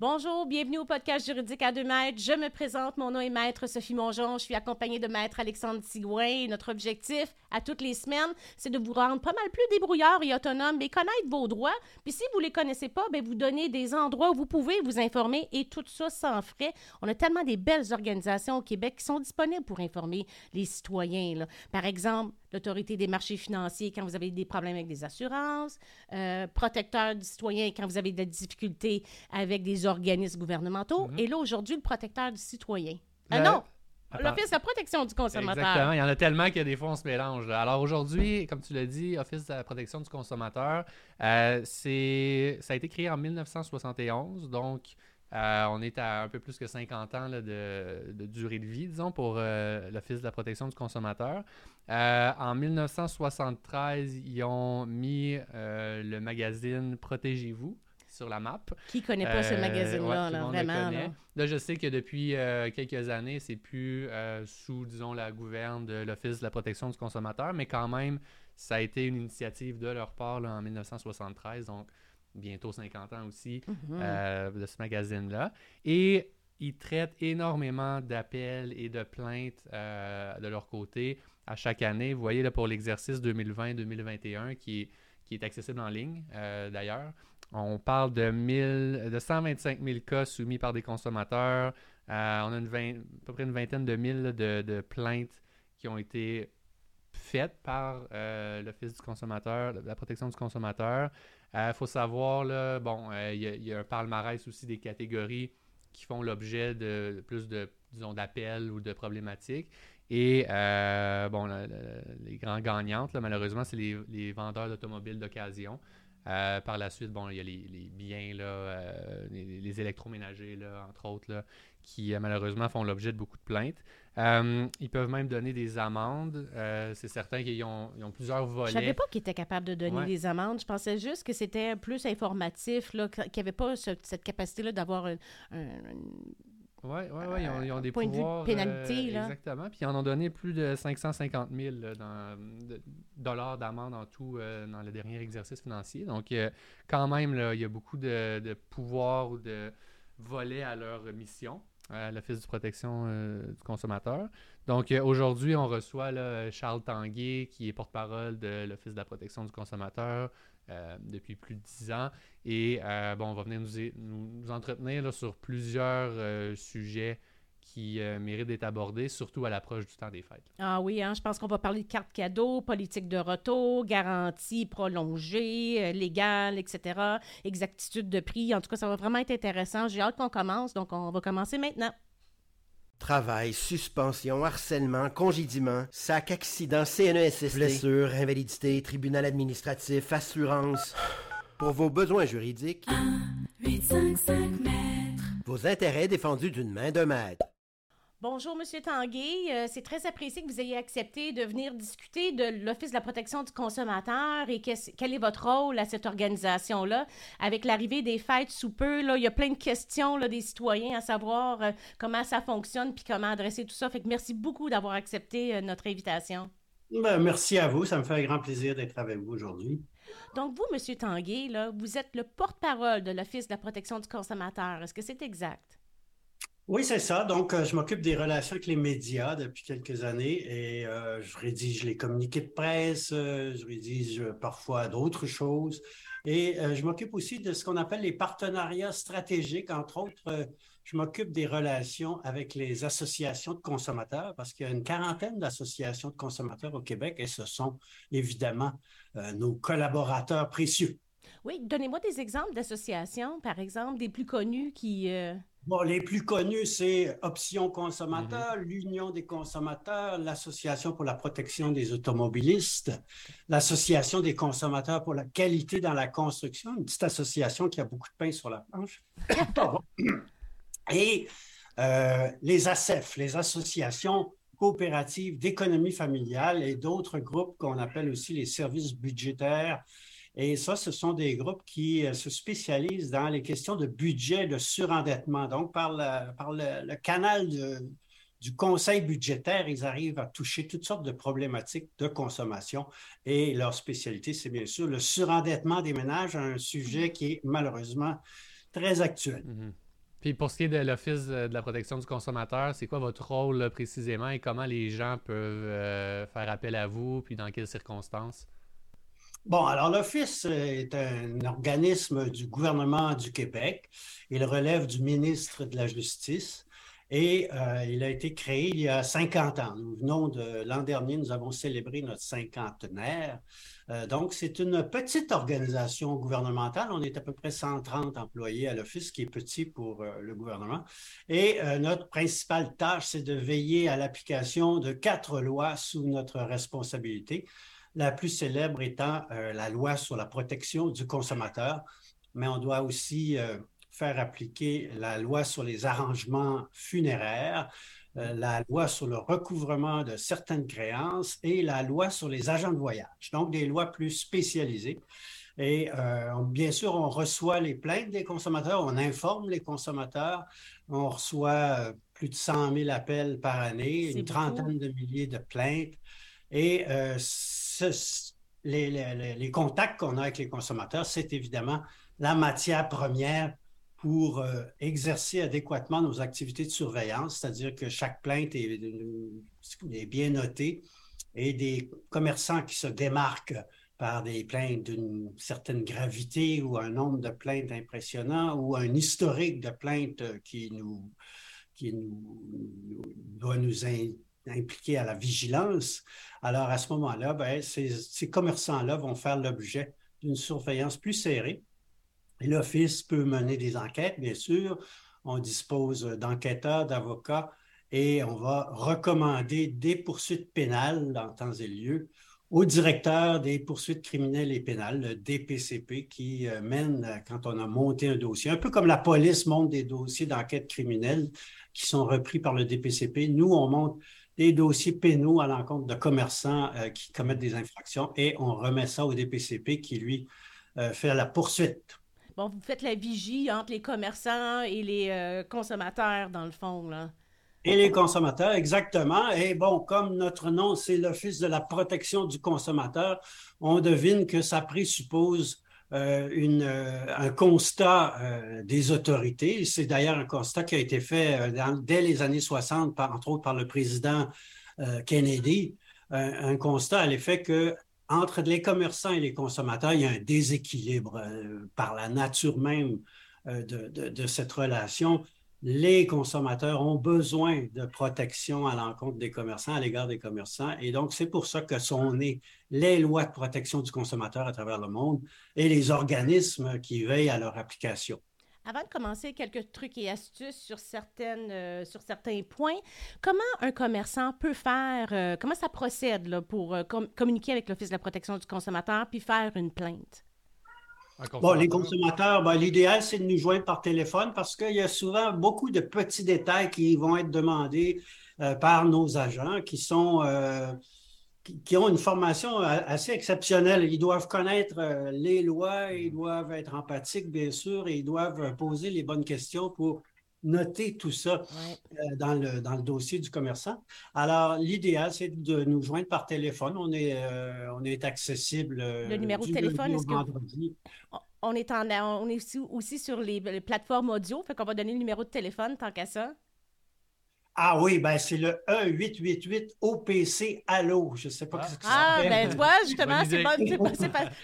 Bonjour, bienvenue au podcast juridique à deux mètres. Je me présente, mon nom est Maître Sophie Mongeon. Je suis accompagnée de Maître Alexandre Sigouin. Notre objectif à toutes les semaines, c'est de vous rendre pas mal plus débrouillard et autonome, mais connaître vos droits. Puis si vous les connaissez pas, ben vous donner des endroits où vous pouvez vous informer et tout ça sans frais. On a tellement des belles organisations au Québec qui sont disponibles pour informer les citoyens. Là. Par exemple, l'autorité des marchés financiers quand vous avez des problèmes avec des assurances, euh, protecteur du citoyen quand vous avez des difficultés avec des organismes gouvernementaux, Mhm. et là, aujourd'hui, le protecteur du citoyen. Ah non! L'Office de la protection du consommateur. Exactement. Il y en a tellement qu'il y a des fois, on se mélange. là. Alors aujourd'hui, comme tu l'as dit, Office de la protection du consommateur, euh, c'est, ça a été créé en 1971. Donc, euh, on est à un peu plus que 50 ans là, de, de durée de vie, disons, pour euh, l'Office de la protection du consommateur. Euh, en 1973, ils ont mis le magazine Protégez-vous sur la map. Qui connaît pas ce magazine-là, ouais, là, vraiment? là? Là, je sais que depuis quelques années, c'est plus sous, disons, la gouverne de l'Office de la protection du consommateur, mais quand même, ça a été une initiative de leur part en 1973, donc bientôt 50 ans aussi, Mhm. euh, de ce magazine-là. Et ils traitent énormément d'appels et de plaintes euh, de leur côté à chaque année. Vous voyez, là, pour l'exercice 2020-2021, qui, est- qui est accessible en ligne, euh, d'ailleurs, on parle de, 1000, de 125 000 cas soumis par des consommateurs. On a une vingt- à peu près une vingtaine de mille là, de, de plaintes qui ont été faites par euh, l'Office du consommateur, la protection du consommateur. Il faut savoir, là, bon, euh, il y, a- un palmarès aussi des catégories qui font l'objet de plus de, disons, d'appels ou de problématiques. Et, euh, bon, les grands gagnantes, là, malheureusement, c'est les, vendeurs d'automobiles d'occasion. Euh, par la suite, bon, il y a les, biens, là, euh, les, les électroménagers, là, entre autres, là, qui euh, malheureusement font l'objet de beaucoup de plaintes. Euh, ils peuvent même donner des amendes. Euh, c'est certain qu'ils ont, plusieurs Je volets. savais pas qu'il était capable de donner Ouais. des amendes. Je pensais juste que c'était plus informatif, qu'il n'y avait pas ce- cette capacité-là d'avoir un, un- Oui, ouais, ouais, ils ont, ils ont des point de vue de pénalité, euh, là. Exactement. Puis ils en ont donné plus de 550 000 là, dans- de- dollars d'amende en tout euh, dans le dernier exercice financier. Donc, euh, quand même, là, il y a beaucoup de, de pouvoirs ou de volets à leur mission à l'Office de protection euh, du consommateur. Donc, euh, aujourd'hui, on reçoit Charles Tanguay, qui est porte-parole de l'Office de la protection du consommateur euh, depuis plus de dix ans. Et bon, on va venir nous, entretenir sur plusieurs sujets qui euh, méritent d'être abordés, surtout à l'approche du temps des fêtes. Ah oui, hein, je pense qu'on va parler de cartes cadeaux, politique de retour, garantie prolongée, euh, légale, etc., exactitude de prix. En tout cas, ça va vraiment être intéressant. J'ai hâte qu'on commence, donc on va commencer maintenant. Travail, suspension, harcèlement, congédiement, sac, accident, CNESST, blessure, invalidité, tribunal administratif, assurance. Pour vos besoins juridiques, 855 mètres. vos intérêts défendus d'une main de maître. Bonjour, Monsieur Tanguay. Euh, c'est très apprécié que vous ayez accepté de venir discuter de l'Office de la protection du consommateur et quel est votre rôle à cette organisation-là. Avec l'arrivée des fêtes sous peu, là, il y a plein de questions là, des citoyens à savoir euh, comment ça fonctionne puis comment adresser tout ça. Fait que merci beaucoup d'avoir accepté euh, notre invitation. Ben, merci à vous. Ça me fait un grand plaisir d'être avec vous aujourd'hui. Donc, vous, Monsieur Tanguay, là, vous êtes le porte-parole de l'Office de la protection du consommateur. Est-ce que c'est exact? Oui, c'est ça. Donc, euh, je m'occupe des relations avec les médias depuis quelques années et euh, je rédige les communiqués de presse, euh, je rédige parfois d'autres choses et je m'occupe aussi de ce qu'on appelle les partenariats stratégiques. Entre autres, je m'occupe des relations avec les associations de consommateurs parce qu'il y a une quarantaine d'associations de consommateurs au Québec et ce sont évidemment nos collaborateurs précieux. Oui, donnez-moi des exemples d'associations, par exemple, des plus connus qui... Bon, les plus connus, c'est Option Consommateur, l'Union des consommateurs, l'Association pour la protection des automobilistes, l'Association des consommateurs pour la qualité dans la construction, une petite association qui a beaucoup de pain sur la planche. Et euh, les ASEF, les associations coopératives d'économie familiale et d'autres groupes qu'on appelle aussi les services budgétaires et ça, ce sont des groupes qui euh, se spécialisent dans les questions de budget, de surendettement. Donc, par le, canal du conseil budgétaire, ils arrivent à toucher toutes sortes de problématiques de consommation. Et leur spécialité, c'est bien sûr le surendettement des ménages, un sujet qui est malheureusement très actuel. Mhm. Puis pour ce qui est de l'Office de la protection du consommateur, c'est quoi votre rôle précisément et comment les gens peuvent euh, faire appel à vous, puis dans quelles circonstances? Bon, alors l'Office est un organisme du gouvernement du Québec. Il relève du ministre de la Justice et euh, il a été créé il y a 50 ans. Nous venons de l'an dernier, nous avons célébré notre cinquantenaire. Euh, donc, c'est une petite organisation gouvernementale. On est à peu près 130 employés à l'Office, qui est petit pour euh, le gouvernement. Et notre principale tâche, c'est de veiller à l'application de quatre lois sous notre responsabilité la plus célèbre étant euh, la loi sur la protection du consommateur, mais on doit aussi euh, faire appliquer la loi sur les arrangements funéraires, euh, la loi sur le recouvrement de certaines créances et la loi sur les agents de voyage, donc des lois plus spécialisées. Et bien sûr, on reçoit les plaintes des consommateurs, on informe les consommateurs, on reçoit plus de 100 000 appels par année, une trentaine de milliers de plaintes. Et les, contacts qu'on a avec les consommateurs, c'est évidemment la matière première pour euh, exercer adéquatement nos activités de surveillance, c'est-à-dire que chaque plainte est, bien notée et des commerçants qui se démarquent par des plaintes d'une certaine gravité ou un nombre de plaintes impressionnant ou un historique de plaintes qui nous, qui nous, doit nous impliquer à la vigilance, alors à ce moment-là, ben, ces, commerçants-là vont faire l'objet d'une surveillance plus serrée. L'Office peut mener des enquêtes, bien sûr. On dispose d'enquêteurs, d'avocats, et on va recommander des poursuites pénales dans temps et lieu au directeur des poursuites criminelles et pénales, le DPCP, qui euh, mène, quand on a monté un dossier, un peu comme la police monte des dossiers d'enquête criminelle qui sont repris par le DPCP. Nous, on monte des dossiers pénaux à l'encontre de commerçants euh, qui commettent des infractions et on remet ça au DPCP qui, lui, euh, fait la poursuite. Bon, vous faites la vigie entre les commerçants et les euh, consommateurs, dans le fond, là. Et les consommateurs, exactement. Et bon, comme notre nom, c'est l'Office de la protection du consommateur, on devine que ça présuppose une, euh, un constat euh, des autorités. C'est d'ailleurs un constat qui a été fait dès les années 60, par, entre autres par le président Kennedy, un constat à l'effet que entre les commerçants et les consommateurs, il y a un déséquilibre par la nature même de, de, cette relation les consommateurs ont besoin de protection à l'encontre des commerçants, à l'égard des commerçants. Et donc, c'est pour ça que sont nées les lois de protection du consommateur à travers le monde et les organismes qui veillent à leur application. Avant de commencer, quelques trucs et astuces sur, euh, certains points. Comment un commerçant peut faire, euh, comment ça procède pour euh, communiquer avec l'Office de la protection du consommateur puis faire une plainte? Bon, les consommateurs, ben, l'idéal, c'est de nous joindre par téléphone parce qu'il y a souvent beaucoup de petits détails qui vont être demandés euh, par nos agents qui sont euh, qui, ont une formation assez exceptionnelle. Ils doivent connaître euh, les lois, ils doivent être empathiques, bien sûr, et ils doivent poser les bonnes questions pour noter tout ça dans, le, dans le dossier du commerçant. Alors, l'idéal, c'est de nous joindre par téléphone. On est, on est accessible. Le numéro de téléphone, est-ce que on est, en, on est aussi, sur les, plateformes audio, fait qu'on va donner le numéro de téléphone tant qu'à ça. Ah oui, ben c'est le E888 OPC Allo. Je ne sais pas ce que Ah, ben tu vois, justement, c'est pas,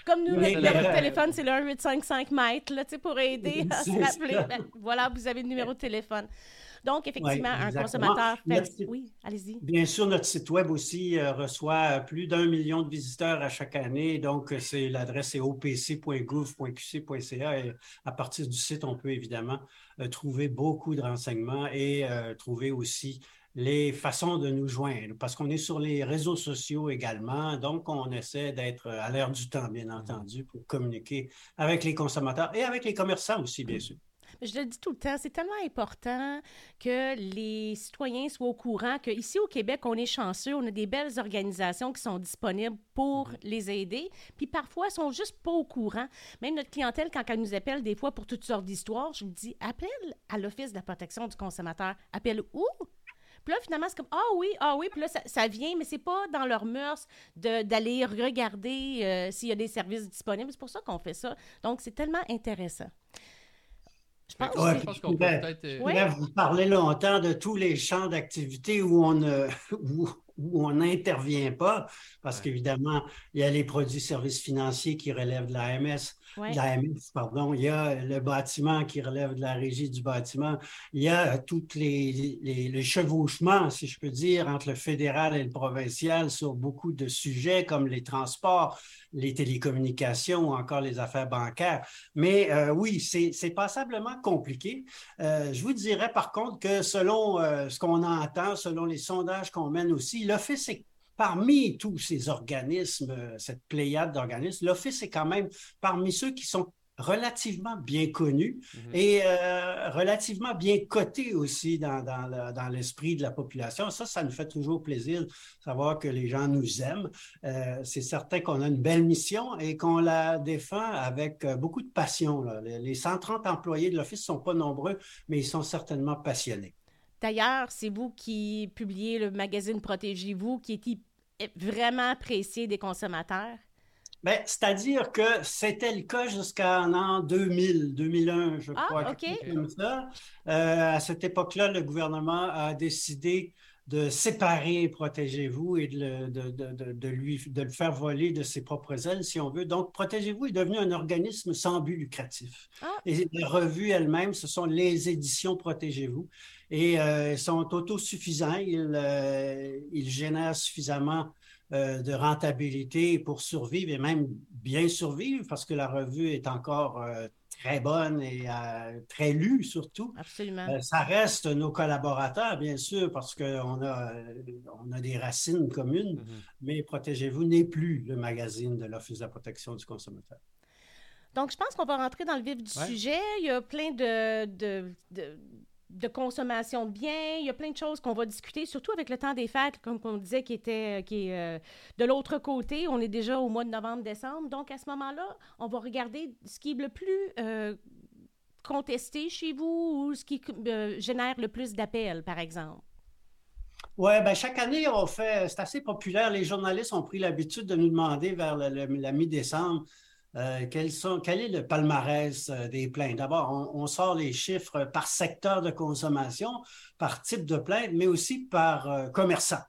Comme nous, le numéro de téléphone, c'est le 1855 mètres, là, pour aider à se rappeler. Ben, voilà, vous avez le numéro de téléphone. Donc, effectivement, un consommateur fait... Oui, allez-y. Bien sûr, notre site Web aussi euh, reçoit plus d'un million de visiteurs à chaque année. Donc, euh, c'est l'adresse est opc.gouv.qc.ca et à partir du site, on peut évidemment euh, trouver beaucoup de renseignements et trouver aussi les façons de nous joindre, parce qu'on est sur les réseaux sociaux également, donc on essaie d'être à l'heure du temps, bien entendu, pour communiquer avec les consommateurs et avec les commerçants aussi, bien sûr. Je le dis tout le temps, c'est tellement important que les citoyens soient au courant qu'ici au Québec, on est chanceux, on a des belles organisations qui sont disponibles pour mhm. les aider, puis parfois, sont juste pas au courant. Même notre clientèle, quand elle nous appelle des fois pour toutes sortes d'histoires, je lui dis, appelle à l'Office de la protection du consommateur. Appelle où? Puis là, finalement, c'est comme Ah oui, ah oui, puis là, ça, vient, mais c'est pas dans leur mœurs d'aller regarder euh, s'il y a des services disponibles. C'est pour ça qu'on fait ça. Donc, c'est tellement intéressant. Je pense, Ouais, je pense qu'on peut peut-être. euh, Je pourrais vous parler longtemps de tous les champs d'activité où on où, où on n'intervient pas, parce Ouais. qu'évidemment, il y a les produits services financiers qui relèvent de l'AMS, Ouais. de l'AMS, pardon, il y a le bâtiment qui relève de la régie du bâtiment, il y a tous les, les, les chevauchements, si je peux dire, entre le fédéral et le provincial sur beaucoup de sujets comme les transports, les télécommunications ou encore les affaires bancaires. Mais euh, oui, c'est c'est passablement compliqué. Euh, je vous dirais par contre que selon euh, ce qu'on entend, selon les sondages qu'on mène aussi, l'Office est parmi tous ces organismes, euh, cette pléiade d'organismes, l'Office est quand même parmi ceux qui sont relativement bien connus Mhm. et euh, relativement bien cotés aussi dans, dans le- dans l'esprit de la population. Ça, ça nous fait toujours plaisir de savoir que les gens nous aiment. Euh, c'est certain qu'on a une belle mission et qu'on la défend avec beaucoup de passion. là. Les 130 employés de l'Office ne sont pas nombreux, mais ils sont certainement passionnés. D'ailleurs, c'est vous qui publiez le magazine Protégez-vous, qui est vraiment apprécié des consommateurs? Ben, c'est-à-dire que c'était le cas jusqu'en an 2000, 2001, je Ah, crois. OK. quelque chose comme ça. Euh, à cette époque-là, le gouvernement a décidé de séparer Protégez-vous et de le, de, de- de- de lui, de le faire voler de ses propres ailes, si on veut. Donc, Protégez-vous est devenu un organisme sans but lucratif. Ah. Et les revues elles-mêmes, ce sont les éditions Protégez-vous. Et euh, ils sont autosuffisants. Ils, euh, ils génèrent suffisamment euh, de rentabilité pour survivre et même bien survivre parce que la revue est encore euh, très bonne et très lue surtout. Absolument. Ça reste nos collaborateurs, bien sûr, parce qu'on a, on a des racines communes, Mhm. mais Protégez-vous n'est plus le magazine de l'Office de la protection du consommateur. Donc, je pense qu'on va rentrer dans le vif du Ouais. sujet. Il y a plein de, de, de, de consommation de biens. Il y a plein de choses qu'on va discuter, surtout avec le temps des fêtes, comme on disait, qui, était, qui est euh, de l'autre côté. On est déjà au mois de novembre-décembre. Donc, à ce moment-là, on va regarder ce qui est le plus euh, contesté chez vous ou ce qui euh, génère le plus d'appels, par exemple. Oui, ben chaque année, on fait, c'est assez populaire. Les journalistes ont pris l'habitude de nous demander vers le- la mi-décembre euh, quels sont, quel est le palmarès euh, des plaintes? D'abord, on, on sort les chiffres par secteur de consommation, par type de plainte, mais aussi par euh, commerçant.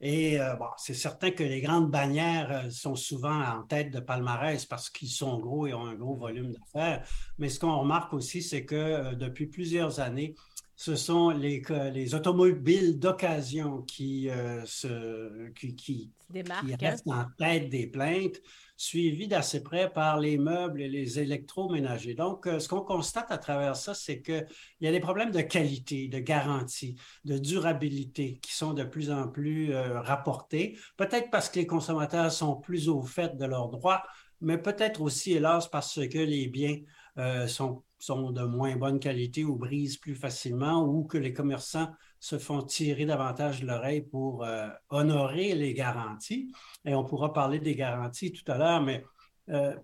Et euh, bon, c'est certain que les grandes bannières sont souvent en tête de palmarès parce qu'ils sont gros et ont un gros volume d'affaires. Mais ce qu'on remarque aussi, c'est que depuis plusieurs années, ce sont les, automobiles d'occasion qui, se, qui, qui, qui restent en tête des plaintes, suivis d'assez près par les meubles et les électroménagers. Donc, euh, ce qu'on constate à travers ça, c'est qu'il y a des problèmes de qualité, de garantie, de durabilité qui sont de plus en plus euh, rapportés. Peut-être parce que les consommateurs sont plus au fait de leurs droits, mais peut-être aussi, hélas, parce que les biens euh, sont, sont de moins bonne qualité ou brisent plus facilement ou que les commerçants se font tirer davantage de l'oreille pour euh, honorer les garanties. Et on pourra parler des garanties tout à l'heure, mais euh,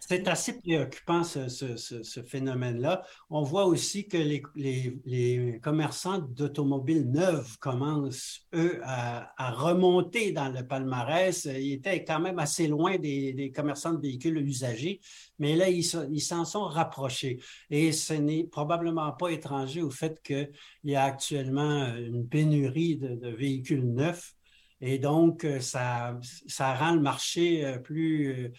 c'est assez préoccupant ce, phénomène-là. On voit aussi que les, commerçants d'automobiles neuves commencent, eux, à, remonter dans le palmarès. Ils étaient quand même assez loin des, commerçants de véhicules usagés, mais là, ils se- ils s'en sont rapprochés. Et ce n'est probablement pas étranger au fait qu'il y a actuellement une pénurie de, véhicules neufs. Et donc, euh, ça, ça rend le marché euh, plus, euh,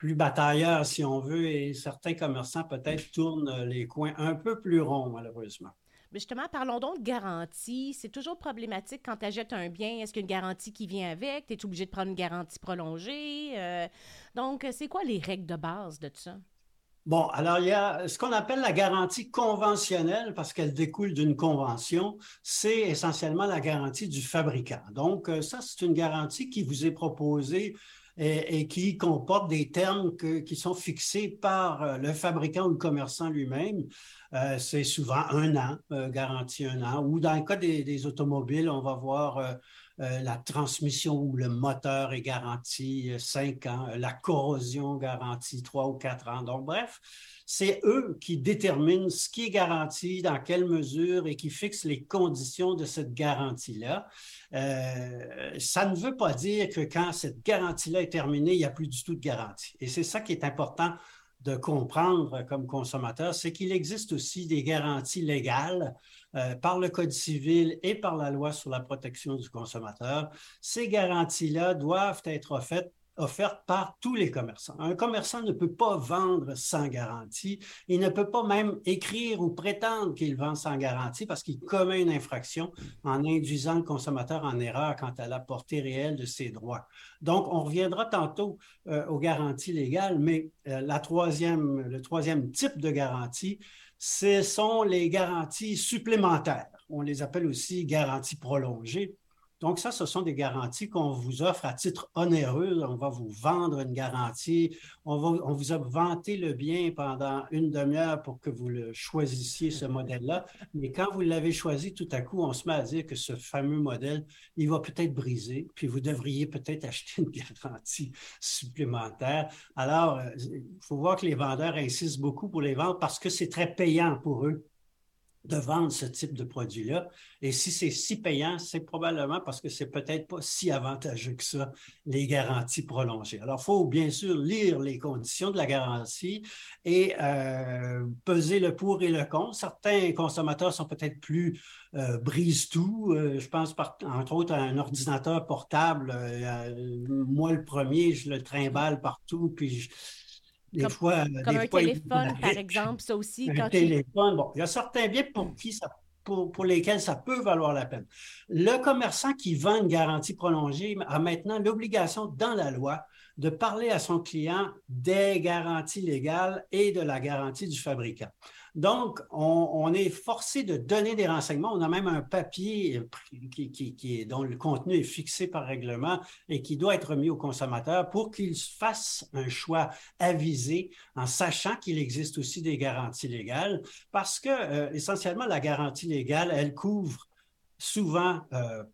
plus batailleur, si on veut, et certains commerçants peut-être tournent euh, les coins un peu plus ronds, malheureusement. Mais justement, parlons donc de garantie. C'est toujours problématique quand tu achètes un bien. Est-ce qu'il y a une garantie qui vient avec? Tu es obligé de prendre une garantie prolongée? Euh, donc, c'est quoi les règles de base de tout ça? Bon, alors il y a ce qu'on appelle la garantie conventionnelle parce qu'elle découle d'une convention. C'est essentiellement la garantie du fabricant. Donc, euh, ça, c'est une garantie qui vous est proposée et, qui comporte des termes qui sont fixés par euh, le fabricant ou le commerçant lui-même. Euh, c'est souvent un an, euh, garantie un an, ou dans le cas des, automobiles, on va voir euh, la transmission ou le moteur est garanti euh, cinq ans, euh, la corrosion garantie trois ou quatre ans. Donc, bref, c'est eux qui déterminent ce qui est garanti, dans quelle mesure et qui fixent les conditions de cette garantie-là. Euh, ça ne veut pas dire que quand cette garantie-là est terminée, il n'y a plus du tout de garantie. Et c'est ça qui est important de comprendre comme consommateur, c'est qu'il existe aussi des garanties légales euh, par le Code civil et par la loi sur la protection du consommateur. Ces garanties-là doivent être offertes offerte par tous les commerçants. Un commerçant ne peut pas vendre sans garantie. Il ne peut pas même écrire ou prétendre qu'il vend sans garantie parce qu'il commet une infraction en induisant le consommateur en erreur quant à la portée réelle de ses droits. Donc, on reviendra tantôt euh, aux garanties légales, mais euh, la troisième, le troisième type de garantie, ce sont les garanties supplémentaires. On les appelle aussi garanties prolongées. Donc, ça, ce sont des garanties qu'on vous offre à titre onéreux. On va vous vendre une garantie. On, vous a vanté le bien pendant une demi-heure pour que vous le choisissiez, ce modèle-là. Mais quand vous l'avez choisi, tout à coup, on se met à dire que ce fameux modèle, il va peut-être briser, puis vous devriez peut-être acheter une garantie supplémentaire. Alors, euh, il faut voir que les vendeurs insistent beaucoup pour les vendre parce que c'est très payant pour eux de vendre ce type de produit-là. Et si c'est si payant, c'est probablement parce que c'est peut-être pas si avantageux que ça, les garanties prolongées. Alors, il faut bien sûr lire les conditions de la garantie et euh, peser le pour et le contre. Certains consommateurs sont peut-être plus euh, brise-tout. Euh, je pense entre autres à un ordinateur portable. moi, le premier, je le trimballe partout, puis je, des comme, fois, comme un téléphone, par exemple, ça aussi. Un téléphone, bon, il y a certains biens pour qui ça pour, pour, lesquels ça peut valoir la peine. Le commerçant qui vend une garantie prolongée a maintenant l'obligation dans la loi de parler à son client des garanties légales et de la garantie du fabricant. Donc, on, est forcé de donner des renseignements. On a même un papier dont le contenu est fixé par règlement et qui doit être remis au consommateur pour qu'il fasse un choix avisé en sachant qu'il existe aussi des garanties légales parce que, euh, essentiellement, la garantie légale, elle couvre souvent euh,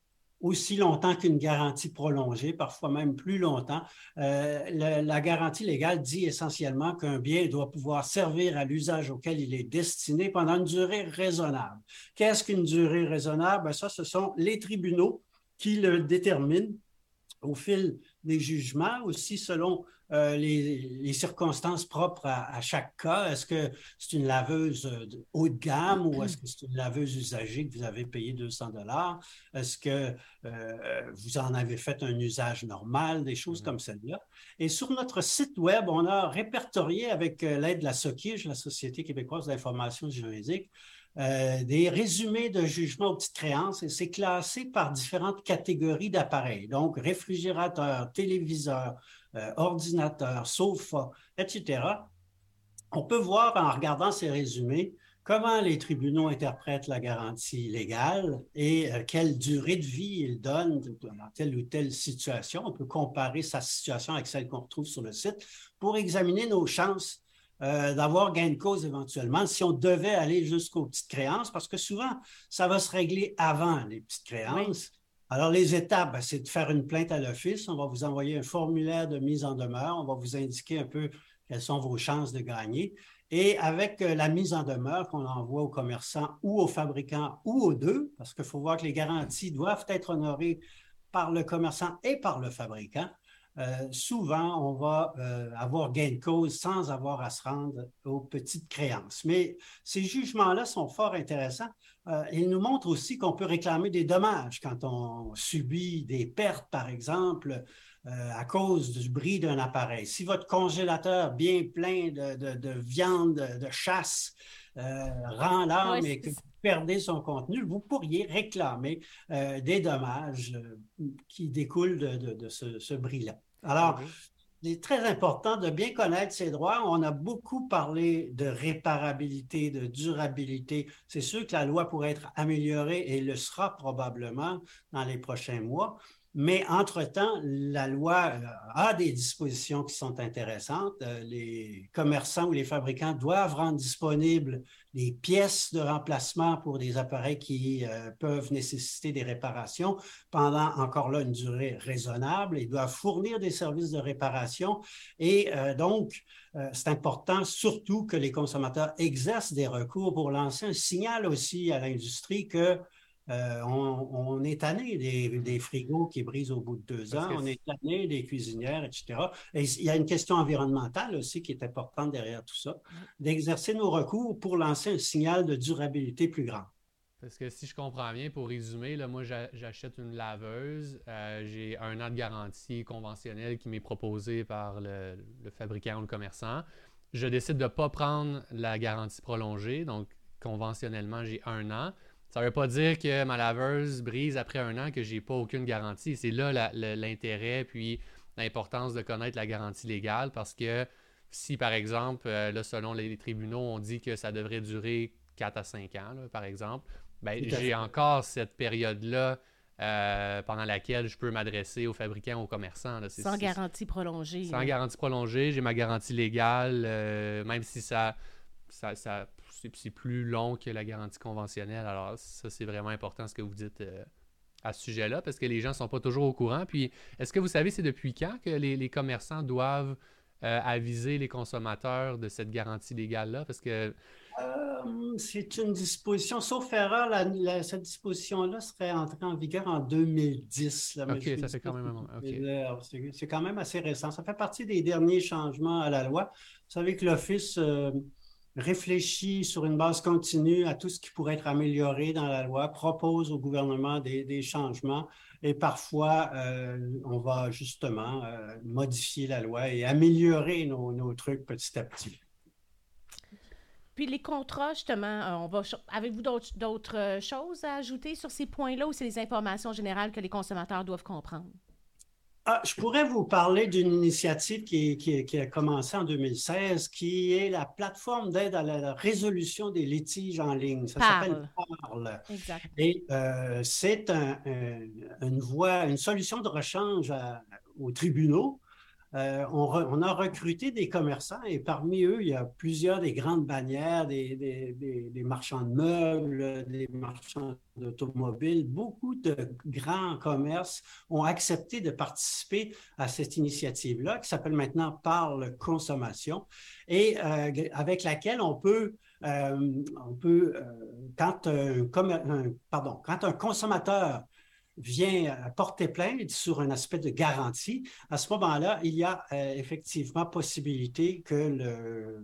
aussi longtemps qu'une garantie prolongée, parfois même plus longtemps. Euh, la, garantie légale dit essentiellement qu'un bien doit pouvoir servir à l'usage auquel il est destiné pendant une durée raisonnable. Qu'est-ce qu'une durée raisonnable? Ben, ça, ce sont les tribunaux qui le déterminent au fil des jugements, aussi selon euh, les, circonstances propres à, chaque cas. Est-ce que c'est une laveuse euh, haut de gamme ou est-ce que c'est une laveuse usagée que vous avez payé 200 dollars? Est-ce que euh, vous en avez fait un usage normal, des choses comme celle-là? Et sur notre site web, on a répertorié avec l'aide de la SOCIJ, la Société québécoise d'information juridique, des résumés de jugement aux petites créances et c'est classé par différentes catégories d'appareils. Donc, réfrigérateur, téléviseur, euh, ordinateur, sofa, etc., on peut voir en regardant ces résumés comment les tribunaux interprètent la garantie légale et euh, quelle durée de vie ils donnent dans telle ou telle situation. On peut comparer sa situation avec celle qu'on retrouve sur le site pour examiner nos chances euh, d'avoir gain de cause éventuellement si on devait aller jusqu'aux petites créances, parce que souvent, ça va se régler avant les petites créances. Alors, les étapes, ben, c'est de faire une plainte à l'office. On va vous envoyer un formulaire de mise en demeure. On va vous indiquer un peu quelles sont vos chances de gagner. Et avec euh, la mise en demeure qu'on envoie aux commerçants ou aux fabricants ou aux deux, parce qu'il faut voir que les garanties doivent être honorées par le commerçant et par le fabricant, euh, souvent, on va euh, avoir gain de cause sans avoir à se rendre aux petites créances. Mais ces jugements-là sont fort intéressants. Euh, ils nous montrent aussi qu'on peut réclamer des dommages quand on subit des pertes, par exemple, à cause du bris d'un appareil. Si votre congélateur bien plein de, viande de chasse rend l'âme et que vous perdez son contenu, vous pourriez réclamer des dommages qui découlent de, ce, ce bris-là. Alors, il est très important de bien connaître ses droits. On a beaucoup parlé de réparabilité, de durabilité. C'est sûr que la loi pourrait être améliorée et le sera probablement dans les prochains mois. Mais entre-temps, la loi euh, a des dispositions qui sont intéressantes. Euh, les commerçants ou les fabricants doivent rendre disponibles des pièces de remplacement pour des appareils qui euh, peuvent nécessiter des réparations pendant encore là une durée raisonnable. Ils doivent fournir des services de réparation. Et donc, c'est important surtout que les consommateurs exercent des recours pour lancer un signal aussi à l'industrie que Euh, on, est tanné des, frigos qui brisent au bout de deux ans, on est tanné des cuisinières, etc. Et il y a une question environnementale aussi qui est importante derrière tout ça, d'exercer nos recours pour lancer un signal de durabilité plus grand. Parce que si je comprends bien, pour résumer, là, moi j'achète une laveuse, euh, j'ai un an de garantie conventionnelle qui m'est proposé par le, fabricant ou le commerçant. Je décide de ne pas prendre la garantie prolongée, donc conventionnellement j'ai un an. Ça ne veut pas dire que ma laveuse brise après un an, que j'ai pas aucune garantie. C'est là l'intérêt puis l'importance de connaître la garantie légale parce que si, par exemple, euh, là, selon les, tribunaux, on dit que ça devrait durer 4 à 5 ans, par exemple, ben, j'ai encore cette période-là euh, pendant laquelle je peux m'adresser aux fabricants, aux commerçants. sans garantie prolongée. Sans garantie prolongée, j'ai ma garantie légale, euh, même si ça, ça, ça c'est plus long que la garantie conventionnelle. Alors, ça, c'est vraiment important ce que vous dites euh, à ce sujet-là, parce que les gens ne sont pas toujours au courant. Puis, est-ce que vous savez, c'est depuis quand que les, commerçants doivent euh, aviser les consommateurs de cette garantie légale-là? Parce que. Euh, c'est une disposition, sauf erreur, cette disposition-là serait entrée en vigueur en 2010. OK, ça fait quand même C'est quand même assez récent. Ça fait partie des derniers changements à la loi. Vous savez que l'Office réfléchit sur une base continue à tout ce qui pourrait être amélioré dans la loi, propose au gouvernement des, changements et parfois euh, on va justement euh, modifier la loi et améliorer nos, trucs petit à petit. Puis les contrats, justement, euh, on va. Avez-vous d'autres choses à ajouter sur ces points-là ou c'est des informations générales que les consommateurs doivent comprendre? Ah, je pourrais vous parler d'une initiative qui, a commencé en 2016, qui est la plateforme d'aide à la résolution des litiges en ligne. Ça s'appelle Parle. Exact. Et euh, c'est une voie, une solution de rechange aux tribunaux euh, on, a recruté des commerçants et parmi eux, il y a plusieurs des grandes bannières, des, marchands de meubles, des marchands d'automobiles. Beaucoup de grands commerces ont accepté de participer à cette initiative-là qui s'appelle maintenant Parle Consommation et euh, avec laquelle on peut euh, on peut, quand, un consommateur vient porter plainte sur un aspect de garantie, à ce moment-là, il y a euh, effectivement possibilité que,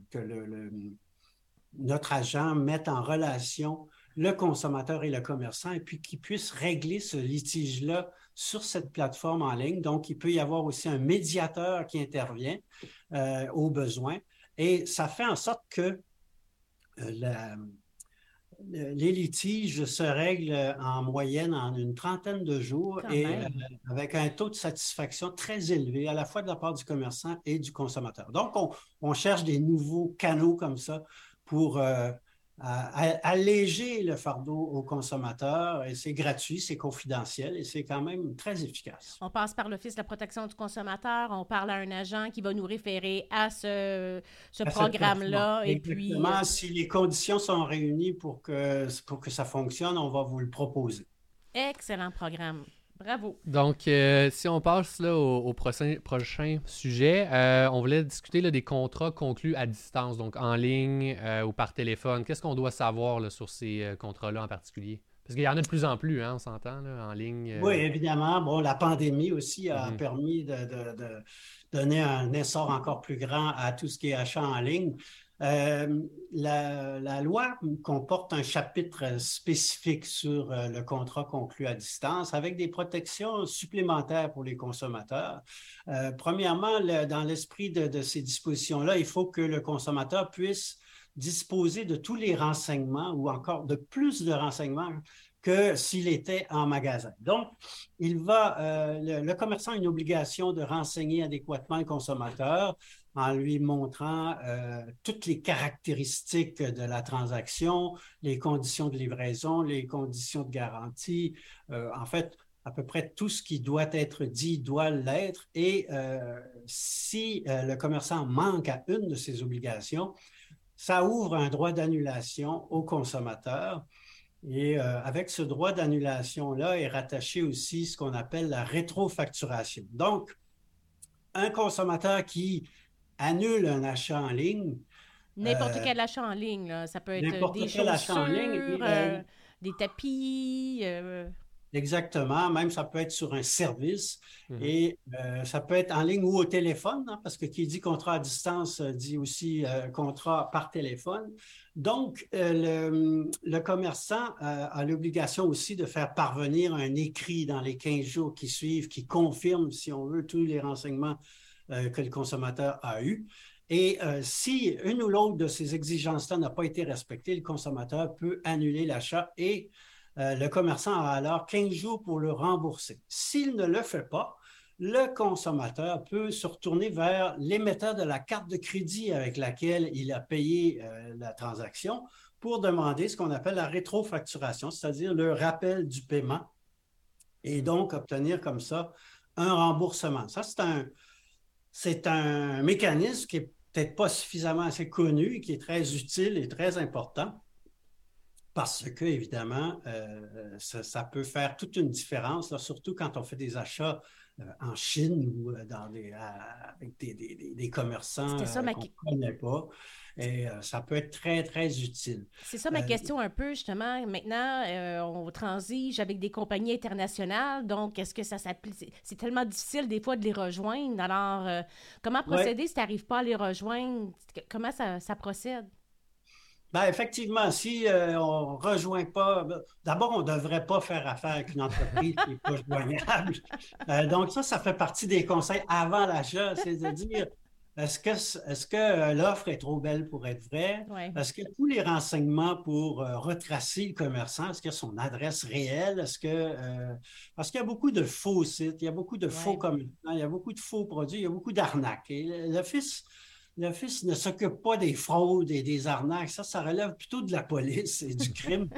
notre agent mette en relation le consommateur et le commerçant et puis qu'il puisse régler ce litige-là sur cette plateforme en ligne. Donc, il peut y avoir aussi un médiateur qui intervient euh, au besoin et ça fait en sorte que euh, la, les litiges se règlent en moyenne en une trentaine de jours et euh, avec un taux de satisfaction très élevé à la fois de la part du commerçant et du consommateur. Donc, on, cherche des nouveaux canaux comme ça pour euh, alléger le fardeau aux consommateurs et c'est gratuit, c'est confidentiel et c'est quand même très efficace. On passe par l'Office de la protection du consommateur, on parle à un agent qui va nous référer à ce, programme-là. Et puis, si les conditions sont réunies pour que, pour que ça fonctionne, on va vous le proposer. Excellent programme. Bravo. Donc, euh, si on passe là, au, prochain, sujet, euh, on voulait discuter là, des contrats conclus à distance, donc en ligne euh, ou par téléphone. Qu'est-ce qu'on doit savoir là, sur ces contrats-là en particulier? Parce qu'il y en a de plus en plus, hein, on s'entend, en ligne. Oui, évidemment. Bon, la pandémie aussi a mhm. permis de, donner un essor encore plus grand à tout ce qui est achat en ligne. Euh, la, loi comporte un chapitre spécifique sur euh, le contrat conclu à distance avec des protections supplémentaires pour les consommateurs. Euh, premièrement, dans l'esprit de, ces dispositions-là, il faut que le consommateur puisse disposer de tous les renseignements ou encore de plus de renseignements que s'il était en magasin. Donc, il va, le, commerçant a une obligation de renseigner adéquatement le consommateur en lui montrant euh, toutes les caractéristiques de la transaction, les conditions de livraison, les conditions de garantie. Euh, en fait, à peu près tout ce qui doit être dit doit l'être. Et euh, si le commerçant manque à une de ses obligations, ça ouvre un droit d'annulation au consommateur. Et avec ce droit d'annulation-là est rattaché aussi ce qu'on appelle la rétrofacturation. Donc, un consommateur qui annule un achat en ligne. N'importe euh, quel achat en ligne, ça peut être des chaussures, en ligne, euh, des tapis. euh, Exactement, même ça peut être sur un service Mhm. et euh, ça peut être en ligne ou au téléphone, hein, parce que qui dit contrat à distance dit aussi euh, contrat par téléphone. Donc, euh, le, le commerçant euh, a l'obligation aussi de faire parvenir un écrit dans les 15 jours qui suivent qui confirme, si on veut, tous les renseignements euh, que le consommateur a eus. Et euh, si une ou l'autre de ces exigences-là n'a pas été respectée, le consommateur peut annuler l'achat et euh, le commerçant a alors 15 jours pour le rembourser. S'il ne le fait pas, le consommateur peut se retourner vers l'émetteur de la carte de crédit avec laquelle il a payé euh, la transaction pour demander ce qu'on appelle la rétrofacturation, c'est-à-dire le rappel du paiement, et donc obtenir comme ça un remboursement. Ça, c'est un, c'est un mécanisme qui est peut-être pas suffisamment assez connu, qui est très utile et très important parce que, évidemment, euh, ça, peut faire toute une différence, surtout quand on fait des achats en Chine ou euh, dans des, à- avec des, des- des- commerçants C'était ça, euh, ma qu'on ne connaît pas. Et euh, ça peut être très, très utile. C'est ça ma Euh, question un peu, justement. Maintenant, euh, on transige avec des compagnies internationales, donc est-ce que ça s'applique? c'est- tellement difficile des fois de les rejoindre. Alors, euh, comment procéder si tu n'arrives pas à les rejoindre? Comment ça, ça procède? Ben, effectivement, si euh, on ne rejoint pas, d'abord, on ne devrait pas faire affaire avec une entreprise qui n'est pas joignable. Euh, donc, ça, ça fait partie des conseils avant l'achat, c'est de dire est-ce que, euh, l'offre est trop belle pour être vraie? Ouais. Est-ce que tous les renseignements pour euh, retracer le commerçant, est-ce que son adresse réelle? Est-ce que. parce qu'il y a beaucoup de faux sites, il y a beaucoup de faux commerçants, il y a beaucoup de faux produits, il y a beaucoup d'arnaques. Et l'Office. L'Office ne s'occupe pas des fraudes et des arnaques. Ça, ça relève plutôt de la police et du crime.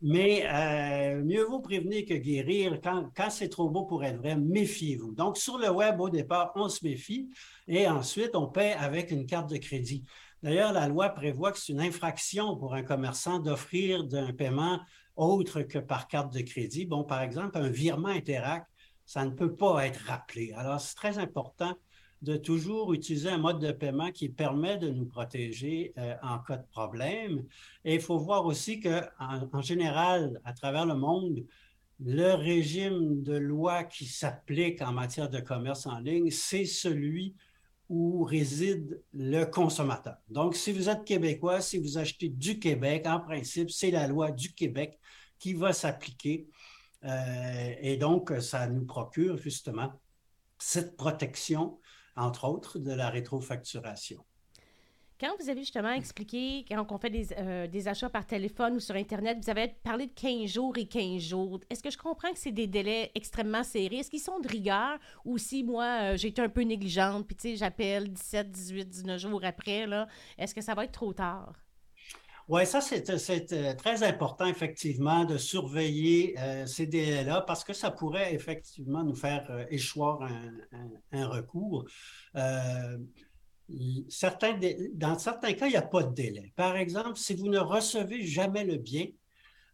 Mais euh, mieux vaut prévenir que guérir. Quand, c'est trop beau pour être vrai, méfiez-vous. Donc, sur le web, au départ, on se méfie et ensuite, on paie avec une carte de crédit. D'ailleurs, la loi prévoit que c'est une infraction pour un commerçant d'offrir un paiement autre que par carte de crédit. Bon, par exemple, un virement Interac, ça ne peut pas être rappelé. Alors, c'est très important de toujours utiliser un mode de paiement qui permet de nous protéger euh, en cas de problème. Et il faut voir aussi que, en, en général, à travers le monde, le régime de loi qui s'applique en matière de commerce en ligne, c'est celui où réside le consommateur. Donc, si vous êtes québécois, si vous achetez du Québec, en principe, c'est la loi du Québec qui va s'appliquer. Euh, et donc, ça nous procure justement cette protection, entre autres, de la rétrofacturation. Quand vous avez justement expliqué, quand on fait des, euh, des achats par téléphone ou sur Internet, vous avez parlé de 15 jours et 15 jours. Est-ce que je comprends que c'est des délais extrêmement serrés? Est-ce qu'ils sont de rigueur ou si moi, euh, j'ai été un peu négligente, puis tu sais, j'appelle 17, 18, 19 jours après, là, est-ce que ça va être trop tard? Oui, ça, c'est c'est, euh, très important, effectivement, de surveiller euh, ces délais-là parce que ça pourrait effectivement nous faire euh, échoir un, un- un recours. Euh, certains dans certains cas, il n'y a pas de délai. Par exemple, si vous ne recevez jamais le bien,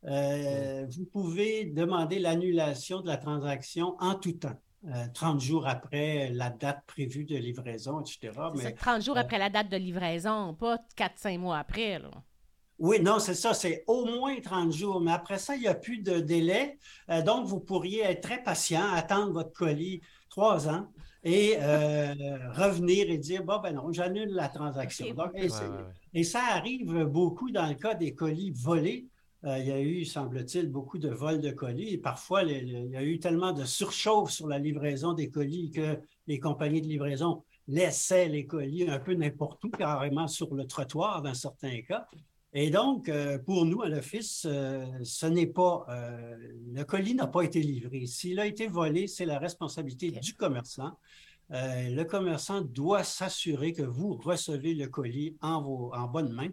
euh, vous pouvez demander l'annulation de la transaction en tout temps, euh, 30 jours après la date prévue de livraison, etc. C'est Mais ça, 30 jours euh, après la date de livraison, pas 4-5 mois après, là. Oui, non, c'est ça, c'est au moins 30 jours, mais après ça, il n'y a plus de délai. Euh, donc, vous pourriez être très patient, attendre votre colis trois ans et euh, revenir et dire, bon, ben non, j'annule la transaction. Donc, et, Ouais, c'est- ouais, ouais. et ça arrive beaucoup dans le cas des colis volés. Euh, il y a eu, semble-t-il, beaucoup de vols de colis et parfois, il y a eu tellement de surchauffe sur la livraison des colis que les compagnies de livraison laissaient les colis un peu n'importe où, carrément sur le trottoir dans certains cas. Et donc, euh, pour nous, à l'Office, euh, ce n'est pas, euh, le colis n'a pas été livré. S'il a été volé, c'est la responsabilité du commerçant. Le commerçant doit s'assurer que vous recevez le colis en, vos, en bonne main.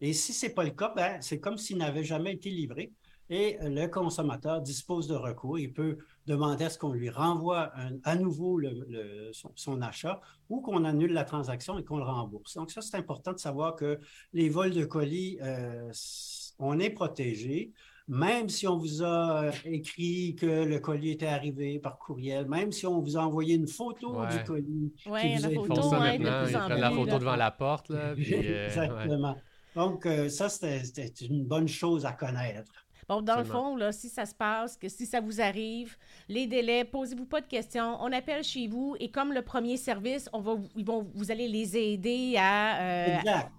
Et si ce n'est pas le cas, ben, c'est comme s'il n'avait jamais été livré. Et euh, le consommateur dispose de recours. Il peut demander à ce qu'on lui renvoie un- à nouveau le- le- son, son achat ou qu'on annule la transaction et qu'on le rembourse. Donc, ça, c'est important de savoir que les vols de colis, euh, on est protégé. Même si on vous a écrit que le colis était arrivé par courriel, même si on vous a envoyé une photo Ouais. du colis Oui, la photo, font ça ouais, de maintenant, plus ils en prennent la photo là. devant la porte, là, puis, euh, ouais. Exactement. Donc, euh, ça, c'était une bonne chose à connaître. Bon, dans le fond, là, si ça se passe, que si ça vous arrive, les délais, posez-vous pas de questions. On appelle chez vous et comme le premier service, on va, vous- ils vont, vous allez les aider à, euh,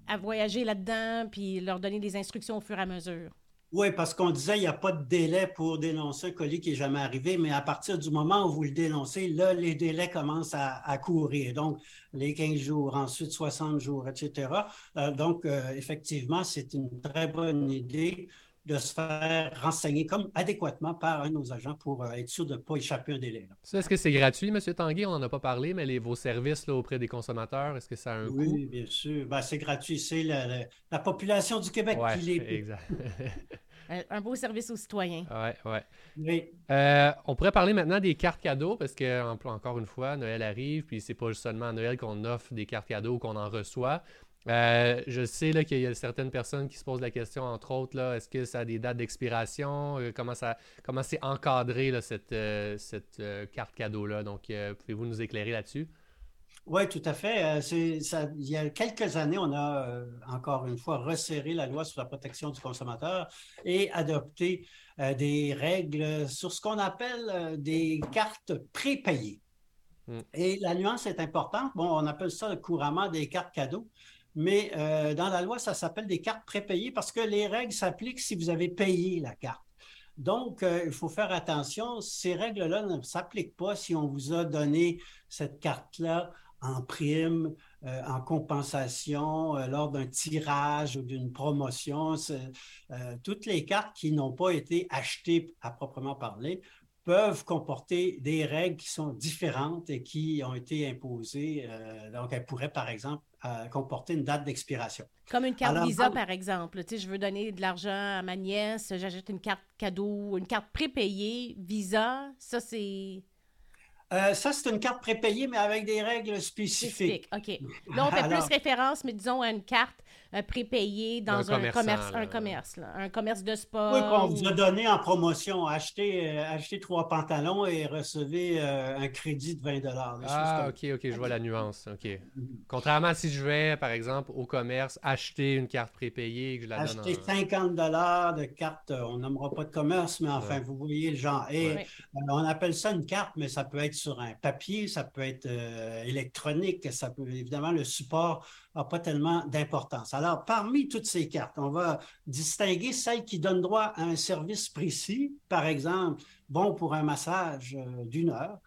à voyager là-dedans puis leur donner des instructions au fur et à mesure. Oui, parce qu'on disait qu'il n'y a pas de délai pour dénoncer un colis qui n'est jamais arrivé, mais à partir du moment où vous le dénoncez, là, les délais commencent à, à courir. Donc, les 15 jours, ensuite 60 jours, etc. Euh, donc, euh, effectivement, c'est une très bonne idée de se faire renseigner comme adéquatement par un de nos agents pour euh, être sûr de ne pas échapper un délai. là. Ça, est-ce que c'est gratuit, M. Tanguay? On n'en a pas parlé, mais les, vos services là, auprès des consommateurs, est-ce que ça a un coût? Oui, bien sûr. Ben, c'est gratuit. C'est la, la- la population du Québec Ouais, qui les paie. exact. Un, beau service aux citoyens. ouais, ouais. Oui. Euh, on pourrait parler maintenant des cartes cadeaux parce que, en- encore une fois, Noël arrive, puis c'est pas seulement à Noël qu'on offre des cartes cadeaux, qu'on en reçoit. Euh, je sais qu'il y a certaines personnes qui se posent la question, entre autres, est-ce que ça a des dates d'expiration? Euh, comment c'est encadré là, cette, euh, cette euh, carte cadeau-là? Donc, pouvez-vous nous éclairer là-dessus? Oui, tout à fait. Ça- il y a quelques années, on a encore une fois resserré la loi sur la protection du consommateur et adopté des règles sur ce qu'on appelle des cartes prépayées. Mm. Et la nuance est importante. Bon, on appelle ça couramment des cartes cadeaux, mais euh, dans la loi, ça s'appelle des cartes prépayées parce que les règles s'appliquent si vous avez payé la carte. Donc, euh, il faut faire attention. Ces règles-là ne s'appliquent pas si on vous a donné cette carte-là en prime, euh, en compensation, lors d'un tirage ou d'une promotion. Toutes les cartes qui n'ont pas été achetées à proprement parler peuvent comporter des règles qui sont différentes et qui ont été imposées. Euh, donc, elles pourraient, par exemple, euh, comporter une date d'expiration. Comme une carte Alors, Visa, par exemple. Tu sais, je veux donner de l'argent à ma nièce, j'achète une carte cadeau, une carte prépayée, Visa. Ça, c'est Euh, ça, c'est une carte prépayée, mais avec des règles spécifiques. spécifique. OK. Là, on fait Alors- plus référence, mais disons, à une carte euh, prépayée dans un commerce, là. un commerce, là. un commerce de spa. Oui, qu'on vous ou- a donné en promotion. Achetez, euh, achetez trois pantalons et recevez euh, un crédit de 20 des choses Ah, comme- ok, ok, je vois la nuance. Ok. Contrairement à si je vais, par exemple, au commerce, acheter une carte prépayée et que je la donne Acheter en... 50 dollars de carte, on n'aimera pas de commerce, mais enfin, Ouais. vous voyez le genre. Et Ouais. euh, on appelle ça une carte, mais ça peut être sur un papier, ça peut être euh, électronique, ça peut évidemment le support n'a pas tellement d'importance. Alors, parmi toutes ces cartes, on va distinguer celles qui donnent droit à un service précis, par exemple, bon pour un massage euh, d'une heure.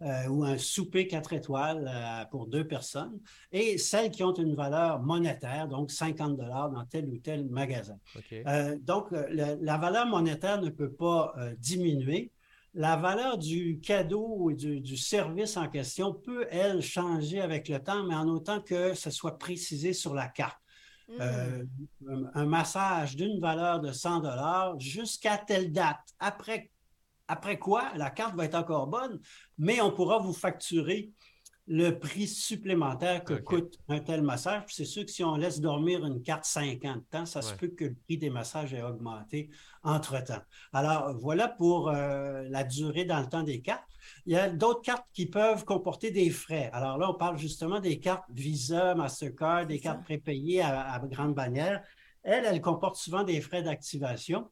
euh, ou un souper quatre étoiles euh, pour deux personnes, et celles qui ont une valeur monétaire, donc 50 dollars dans tel ou tel magasin. Euh, donc, la, la valeur monétaire ne peut pas diminuer. La valeur du cadeau et du, du service en question peut, elle, changer avec le temps, mais en autant que ce soit précisé sur la carte. Mm. Euh, un, un massage d'une valeur de 100 dollars jusqu'à telle date. Après, après quoi, la carte va être encore bonne, mais on pourra vous facturer le prix supplémentaire que coûte un tel massage. C'est sûr que si on laisse dormir une carte 50 ans, ça se peut que le prix des massages ait augmenté entre-temps. Alors, voilà pour euh, la durée dans le temps des cartes. Il y a d'autres cartes qui peuvent comporter des frais. Alors là, on parle justement des cartes Visa, Mastercard, des cartes prépayées à, à grande bannière. Elles, elles comportent souvent des frais d'activation.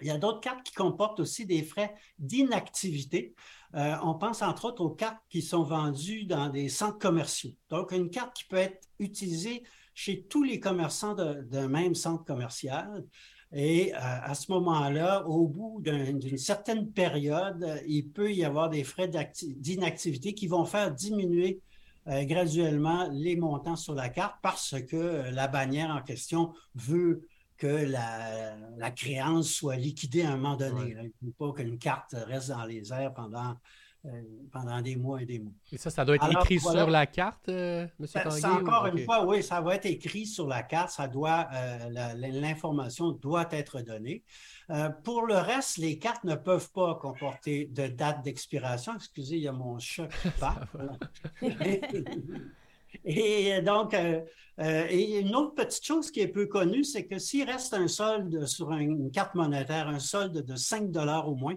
Il y a d'autres cartes qui comportent aussi des frais d'inactivité. Euh, on pense entre autres aux cartes qui sont vendues dans des centres commerciaux. Donc, une carte qui peut être utilisée chez tous les commerçants d'un même centre commercial. Et euh, à ce moment-là, au bout d'un- d'une certaine période, il peut y avoir des frais d'inactivité qui vont faire diminuer euh, graduellement les montants sur la carte parce que la bannière en question veut que la, la créance soit liquidée à un moment donné. Ouais. là. Il ne faut pas qu'une carte reste dans les airs pendant, pendant des mois et des mois. Et ça, ça doit être Alors, écrit voilà. sur la carte, euh, M. Ben, Tanguay? c'est encore ou- une fois, oui, ça va être écrit sur la carte, ça doit, euh, l'information doit être donnée. Euh, pour le reste, les cartes ne peuvent pas comporter de date d'expiration. Excusez, il y a mon chat qui part. Et donc, euh, euh, et une autre petite chose qui est peu connue, c'est que s'il reste un solde sur une carte monétaire, un solde de 5 dollars au moins,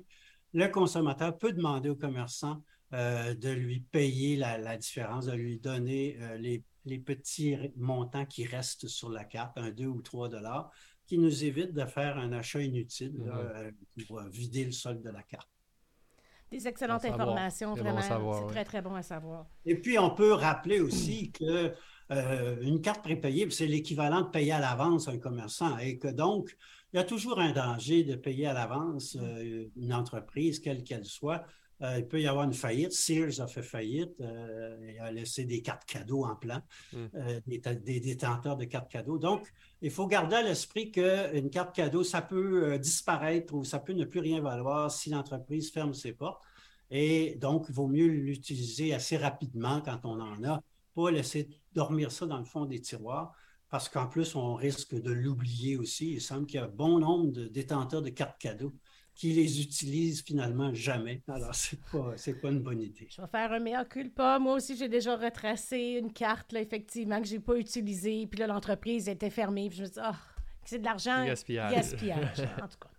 le consommateur peut demander au commerçant euh, de lui payer la, la différence, de lui donner euh, les, les petits montants qui restent sur la carte, un 2 ou 3 dollars, qui nous évite de faire un achat inutile Mhm. euh, qui va vider le solde de la carte. Des excellentes Bon à savoir. informations, C'est bon à vraiment. c'est oui. très, très bon à savoir. Et puis, on peut rappeler aussi que euh, une carte prépayée, c'est l'équivalent de payer à l'avance un commerçant et que donc, il y a toujours un danger de payer à l'avance euh, une entreprise, quelle qu'elle soit. Euh, il peut y avoir une faillite. Sears a fait faillite euh, et a laissé des cartes cadeaux en plan, Mm. euh, des, des détenteurs de cartes cadeaux. Donc, il faut garder à l'esprit qu'une carte cadeau, ça peut disparaître ou ça peut ne plus rien valoir si l'entreprise ferme ses portes. Et donc, il vaut mieux l'utiliser assez rapidement quand on en a, pas laisser dormir ça dans le fond des tiroirs, parce qu'en plus, on risque de l'oublier aussi. Il semble qu'il y a bon nombre de détenteurs de cartes cadeaux qui les utilisent finalement jamais. Alors, c'est pas, pas une bonne idée. Je vais faire un mea culpa. Moi aussi, j'ai déjà retracé une carte, là, effectivement, que j'ai pas utilisée. Puis là, l'entreprise était fermée. Puis je me dis, ah, c'est de l'argent. Gaspillage. Gaspillage, en tout cas.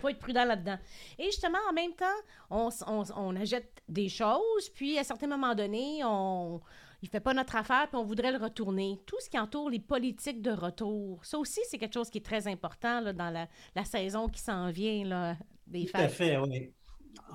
faut être prudent là-dedans. Et justement, en même temps, on, on, on achète des choses, puis à un certain moment donné, on il fait pas notre affaire, puis on voudrait le retourner. Tout ce qui entoure les politiques de retour, ça aussi, c'est quelque chose qui est très important là, dans la, la saison qui s'en vient, là, des Tout à fait, oui.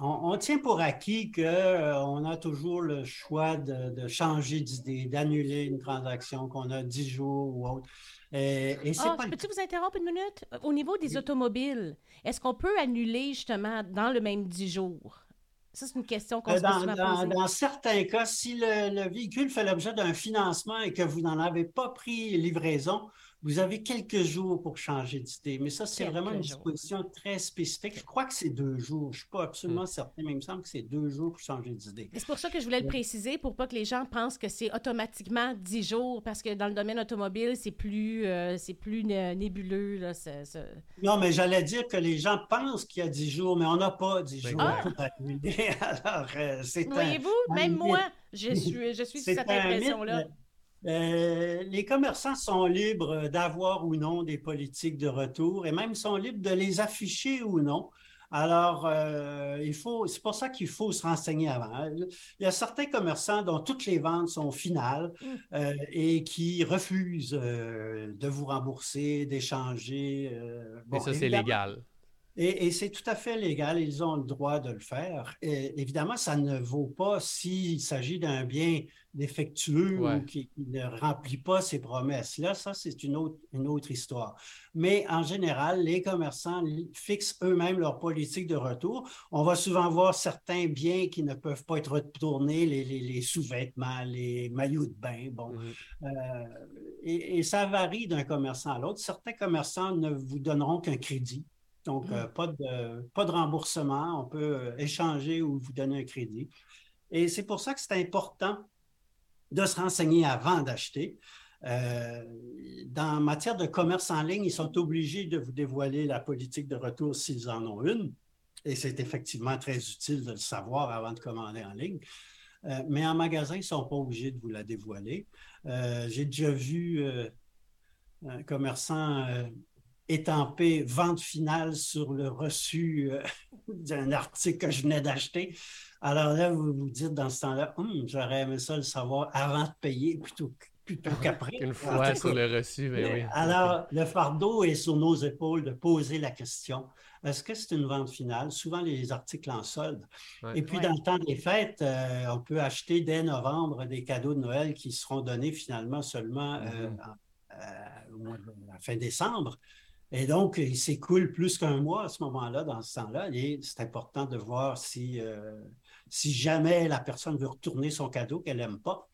On, on tient pour acquis qu'on a toujours le choix de, de changer d'idée, d'annuler une transaction, qu'on a 10 jours ou autre. Et, et c'est pas le peux-tu vous interrompre une minute? Au niveau des automobiles, est-ce qu'on peut annuler justement dans le même 10 jours? Ça, c'est une question qu'on Euh, se fait Dans, certains cas, si le, le véhicule fait l'objet d'un financement et que vous n'en avez pas pris livraison, vous avez quelques jours pour changer d'idée. Mais ça, c'est vraiment une jours. disposition très spécifique. Je crois que c'est deux jours. Je ne suis pas Hmm. absolument certain, mais il me semble que c'est deux jours pour changer d'idée. C'est pour ça que je voulais le préciser, pour pas que les gens pensent que c'est automatiquement 10 jours, parce que dans le domaine automobile, c'est plus, euh, c'est plus né- nébuleux. Là, Non, mais j'allais dire que les gens pensent qu'il y a 10 jours, mais on n'a pas 10 jours Ah! pour annuler. Alors, euh, c'est Voyez-vous, même moi, je suis, je suis sous cette impression-là. Euh, les commerçants sont libres d'avoir ou non des politiques de retour et même sont libres de les afficher ou non. Alors, euh, il faut, c'est pour ça qu'il faut se renseigner avant. Il y a certains commerçants dont toutes les ventes sont finales Mm. euh, et qui refusent euh, de vous rembourser, d'échanger. euh, bon, Et ça, c'est légal. Et, et c'est tout à fait légal, ils ont le droit de le faire. Et évidemment, ça ne vaut pas s'il s'agit d'un bien défectueux Ouais. ou qui, ne remplit pas ses promesses. Là, ça, c'est une autre, une autre histoire. Mais en général, les commerçants fixent eux-mêmes leur politique de retour. On va souvent voir certains biens qui ne peuvent pas être retournés, les, les- les sous-vêtements, les maillots de bain. Bon, Mhm. euh, et, et ça varie d'un commerçant à l'autre. Certains commerçants ne vous donneront qu'un crédit. Donc, euh, pas, de, pas de remboursement. On peut euh, échanger ou vous donner un crédit. Et c'est pour ça que c'est important de se renseigner avant d'acheter. Euh, dans matière de commerce en ligne, ils sont obligés de vous dévoiler la politique de retour s'ils en ont une. Et c'est effectivement très utile de le savoir avant de commander en ligne. Euh, mais en magasin, ils ne sont pas obligés de vous la dévoiler. Euh, J'ai déjà vu un commerçant étamper vente finale sur le reçu euh, d'un article que je venais d'acheter. Alors là, vous vous dites dans ce temps-là, Hum, j'aurais aimé ça le savoir avant de payer plutôt, plutôt qu'après. Une fois sur le reçu, ben oui. alors, le fardeau est sur nos épaules de poser la question. Est-ce que c'est une vente finale? Souvent, les articles en solde. Ouais. Et puis, Ouais. dans le temps des fêtes, euh, on peut acheter dès novembre des cadeaux de Noël qui seront donnés finalement seulement euh, en- au mois de à la fin décembre. Et donc, il s'écoule plus qu'un mois à ce moment-là, dans ce temps-là. Et c'est important de voir si, euh, jamais la personne veut retourner son cadeau qu'elle n'aime pas,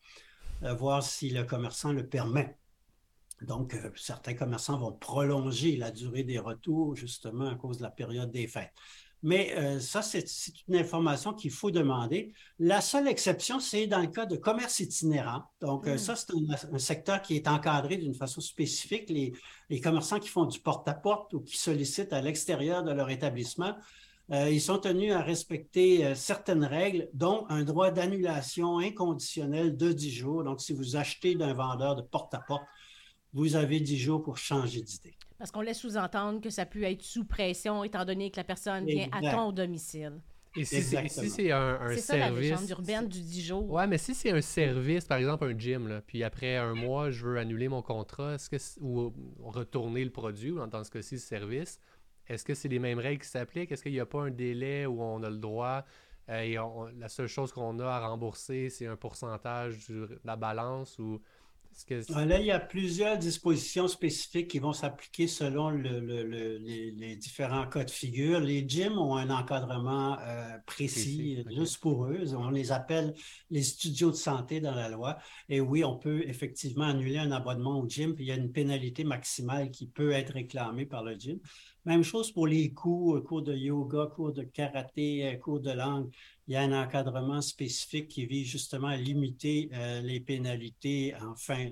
euh, voir si le commerçant le permet. Donc, euh, certains commerçants vont prolonger la durée des retours justement à cause de la période des fêtes. Mais euh, ça, c'est une information qu'il faut demander. La seule exception, c'est dans le cas de commerce itinérant. Donc, euh, Mm. ça, c'est un, un secteur qui est encadré d'une façon spécifique. Les, les commerçants qui font du porte-à-porte ou qui sollicitent à l'extérieur de leur établissement, euh, ils sont tenus à respecter euh, certaines règles, dont un droit d'annulation inconditionnel de 10 jours. Donc, si vous achetez d'un vendeur de porte-à-porte, vous avez 10 jours pour changer d'idée. Parce qu'on laisse sous-entendre que ça peut être sous pression, étant donné que la personne vient à Exact. ton domicile. Et si c'est si un, un C'est ça la légende service. urbaine du 10 jours. Ouais, mais si c'est un service, par exemple un gym, là, puis après un mois, je veux annuler mon contrat, est-ce que c'est- ou retourner le produit, ou dans ce cas-ci, le service, est-ce que c'est les mêmes règles qui s'appliquent? Est-ce qu'il n'y a pas un délai où on a le droit euh, et on- la seule chose qu'on a à rembourser, c'est un pourcentage de la balance ou que Ah, Là, il y a plusieurs dispositions spécifiques qui vont s'appliquer selon le- le- le- les, les différents cas de figure. Les gyms ont un encadrement euh, précis, juste pour eux. On les appelle les studios de santé dans la loi. Et oui, on peut effectivement annuler un abonnement au gym, puis il y a une pénalité maximale qui peut être réclamée par le gym. Même chose pour les cours, cours de yoga, cours de karaté, euh, cours de langue. Il y a un encadrement spécifique qui vise justement à limiter euh, les pénalités en fin,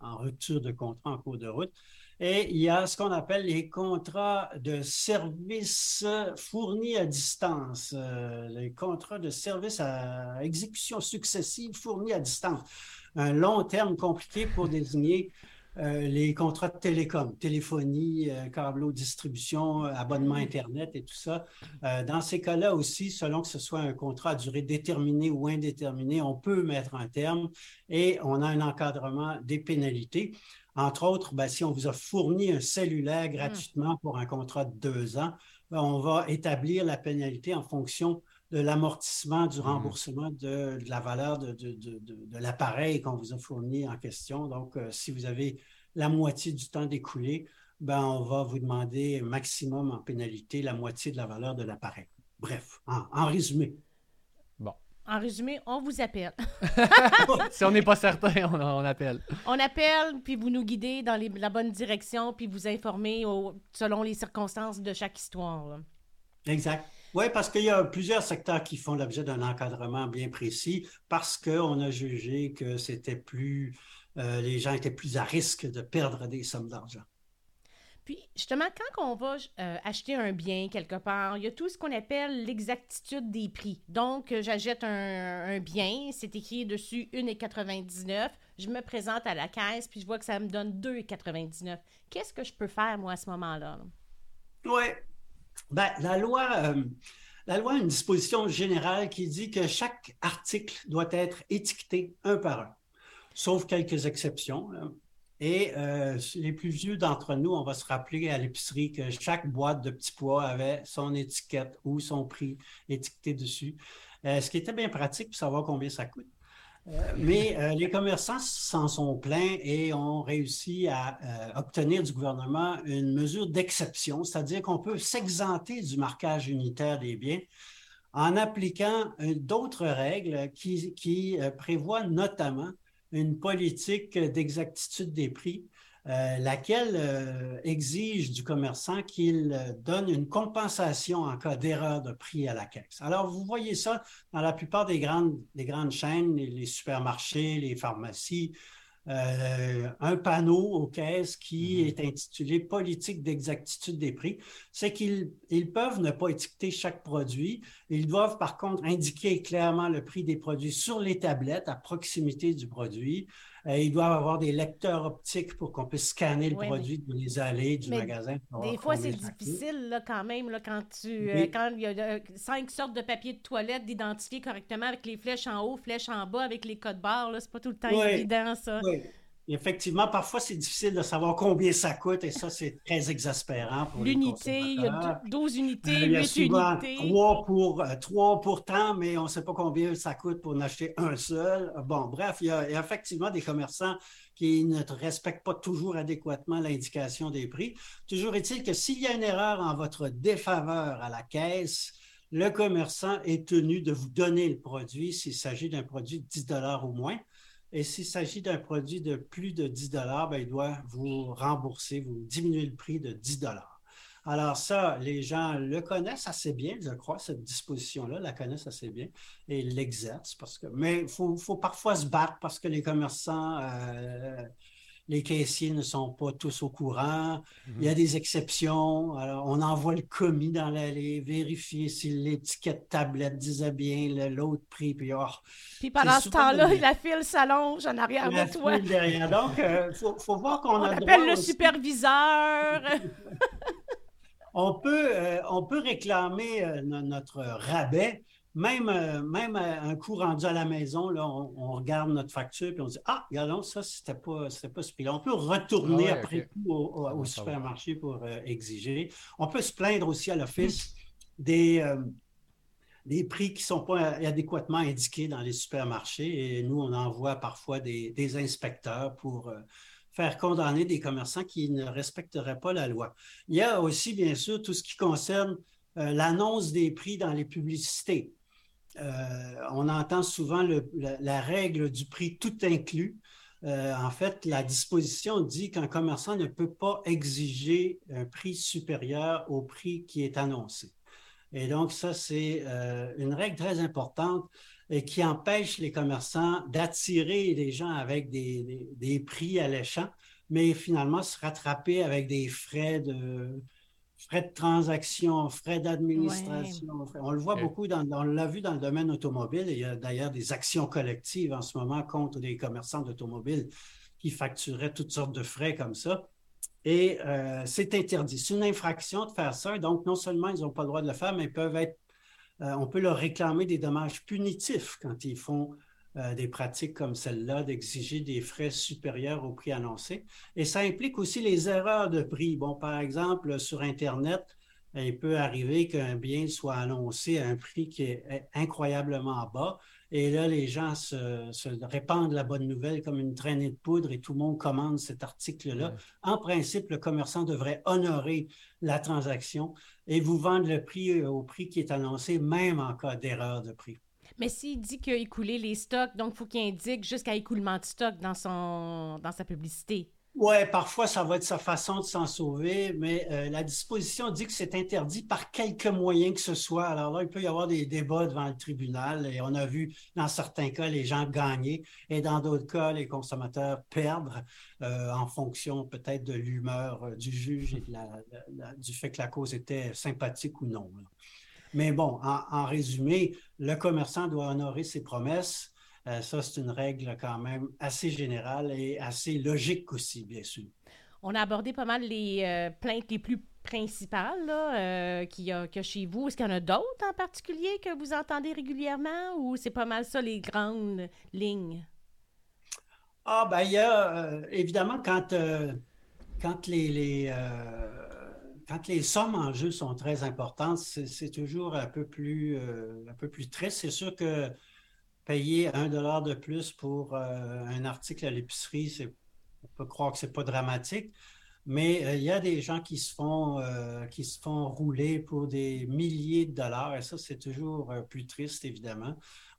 en, rupture de contrat en cours de route. Et il y a ce qu'on appelle les contrats de services fournis à distance, euh, les contrats de services à exécution successive fournis à distance. Un long terme compliqué pour désigner les contrats de télécom, téléphonie, euh, câbleau, distribution, euh, abonnement Internet et tout ça. Euh, dans ces cas-là aussi, selon que ce soit un contrat à durée déterminée ou indéterminée, on peut mettre un terme et on a un encadrement des pénalités. Entre autres, ben, si on vous a fourni un cellulaire gratuitement pour un contrat de deux ans, ben, on va établir la pénalité en fonction de l'amortissement du remboursement de, de la valeur de, de- de- de- de l'appareil qu'on vous a fourni en question. Donc, euh, si vous avez la moitié du temps découlé, ben, on va vous demander maximum en pénalité la moitié de la valeur de l'appareil. Bref, en, en résumé. En résumé, on vous appelle. si on n'est pas certain, on, on appelle. On appelle, puis vous nous guidez dans les- la bonne direction, puis vous informez au- selon les circonstances de chaque histoire. là. Exact. Oui, parce qu'il y a plusieurs secteurs qui font l'objet d'un encadrement bien précis parce qu'on a jugé que c'était plus, euh, les gens étaient plus à risque de perdre des sommes d'argent. Puis, justement, quand on va euh, acheter un bien quelque part, il y a tout ce qu'on appelle l'exactitude des prix. Donc, euh, j'achète un, un bien, c'est écrit dessus 1,99. Je me présente à la caisse, puis je vois que ça me donne 2,99. Qu'est-ce que je peux faire, moi, à ce moment-là? là? Oui. Ben, la loi, euh, la loi a une disposition générale qui dit que chaque article doit être étiqueté un par un, sauf quelques exceptions. Et euh, les plus vieux d'entre nous, on va se rappeler à l'épicerie que chaque boîte de petits pois avait son étiquette ou son prix étiqueté dessus, Euh, ce qui était bien pratique pour savoir combien ça coûte. Mais euh, les commerçants s'en sont plaints et ont réussi à euh, obtenir du gouvernement une mesure d'exception, c'est-à-dire qu'on peut s'exenter du marquage unitaire des biens en appliquant euh, d'autres règles qui, prévoient notamment une politique d'exactitude des prix, euh, laquelle euh, exige du commerçant qu'il euh, donne une compensation en cas d'erreur de prix à la caisse. Alors, vous voyez ça dans la plupart des grandes, des grandes chaînes, les, les supermarchés, les pharmacies, euh, un panneau aux caisses qui Mhm. est intitulé Politique d'exactitude des prix. C'est qu'ils ils peuvent ne pas étiqueter chaque produit. Ils doivent par contre indiquer clairement le prix des produits sur les tablettes à proximité du produit. Euh, ils doivent avoir des lecteurs optiques pour qu'on puisse scanner le produit dans les allées du mais magasin. Des fois, c'est difficile là, quand même, là, quand tu euh, quand il y a euh, cinq sortes de papier de toilette d'identifier correctement avec les flèches en haut, flèches en bas, avec les codes barres. C'est pas tout le temps évident, ça. Effectivement, parfois, c'est difficile de savoir combien ça coûte et ça, c'est très exaspérant pour les L'unité, il y a consommateurs. dou- 12 unités, Euh, Il y a 8 souvent unités. trois pour, euh, trois pour tant, mais on ne sait pas combien ça coûte pour en acheter un seul. Bon, bref, il y a, il y a effectivement des commerçants qui ne respectent pas toujours adéquatement l'indication des prix. Toujours est-il que s'il y a une erreur en votre défaveur à la caisse, le commerçant est tenu de vous donner le produit s'il s'agit d'un produit de 10 ou moins. Et s'il s'agit d'un produit de plus de 10 ben, il doit vous rembourser, vous diminuer le prix de 10 alors ça, les gens le connaissent assez bien, je crois, cette disposition-là, la connaissent assez bien et l'exercent parce que, mais il faut, faut parfois se battre parce que les commerçants, euh, les caissiers ne sont pas tous au courant. Il y a des exceptions. Alors, on envoie le commis dans l'allée, vérifier si l'étiquette tablette disait bien le- l'autre prix. Puis, oh, Puis pendant ce temps-là, la file s'allonge en arrière la de toi. file derrière. Donc, il faut, faut voir qu'on On a le appelle droit le aussi- superviseur. on, peut, euh, on peut réclamer euh, notre rabais, même, euh, même un coup rendu à la maison, là, on, regarde notre facture et on dit Ah, regardons, ça, c'était pas, pas ce prix-là. On peut retourner Ah ouais, après tout au, au- au Bon, ça va. supermarché pour euh, exiger. On peut se plaindre aussi à l'office des, euh, des prix qui ne sont pas adéquatement indiqués dans les supermarchés. Et nous, on envoie parfois des, des inspecteurs pour euh, faire condamner des commerçants qui ne respecteraient pas la loi. Il y a aussi, bien sûr, tout ce qui concerne euh, l'annonce des prix dans les publicités. Euh, on entend souvent la, règle du prix tout inclus. Euh, en fait, la disposition dit qu'un commerçant ne peut pas exiger un prix supérieur au prix qui est annoncé. Et donc, ça, c'est euh, une règle très importante et qui empêche les commerçants d'attirer les gens avec des, des- des prix alléchants, mais finalement se rattraper avec des frais de, frais de transaction, frais d'administration. On le voit beaucoup, dans, on l'a vu dans le domaine automobile. Il y a d'ailleurs des actions collectives en ce moment contre des commerçants d'automobiles qui facturaient toutes sortes de frais comme ça. Et euh, c'est interdit. C'est une infraction de faire ça. Donc, non seulement ils n'ont pas le droit de le faire, mais ils peuvent être, euh, on peut leur réclamer des dommages punitifs quand ils font euh, des pratiques comme celle-là, d'exiger des frais supérieurs au prix annoncé. Et ça implique aussi les erreurs de prix. Bon, par exemple, sur Internet, il peut arriver qu'un bien soit annoncé à un prix qui est incroyablement bas. Et là, les gens se, se répandent la bonne nouvelle comme une traînée de poudre et tout le monde commande cet article-là. Ouais. En principe, le commerçant devrait honorer la transaction et vous vendre le prix au prix qui est annoncé, même en cas d'erreur de prix. Mais s'il dit qu'il a écoulé les stocks, donc il faut qu'il indique jusqu'à écoulement de stock dans, son, dans sa publicité. Oui, parfois, ça va être sa façon de s'en sauver, mais euh, la disposition dit que c'est interdit par quelque moyen que ce soit. Alors là, il peut y avoir des débats devant le tribunal et on a vu dans certains cas les gens gagner et dans d'autres cas les consommateurs perdre euh, en fonction peut-être de l'humeur euh, du juge et de la, du fait que la cause était sympathique ou non. Mais bon, en, en, résumé, le commerçant doit honorer ses promesses. Euh, ça, c'est une règle quand même assez générale et assez logique aussi, bien sûr. On a abordé pas mal les euh, plaintes les plus principales là, euh, qu'il y, a, qu'il y a chez vous. Est-ce qu'il y en a d'autres en particulier que vous entendez régulièrement ou c'est pas mal ça les grandes lignes? Ah, ben il y a évidemment quand, quand les, les quand les sommes en jeu sont très importantes, c'est toujours un peu plus, euh, un peu plus triste. C'est sûr que payer un dollar de plus pour euh, un article à l'épicerie, on peut croire que c'est pas dramatique, mais euh, il y a des gens qui se font, qui se font rouler pour des milliers de dollars, et ça, c'est toujours plus triste, évidemment.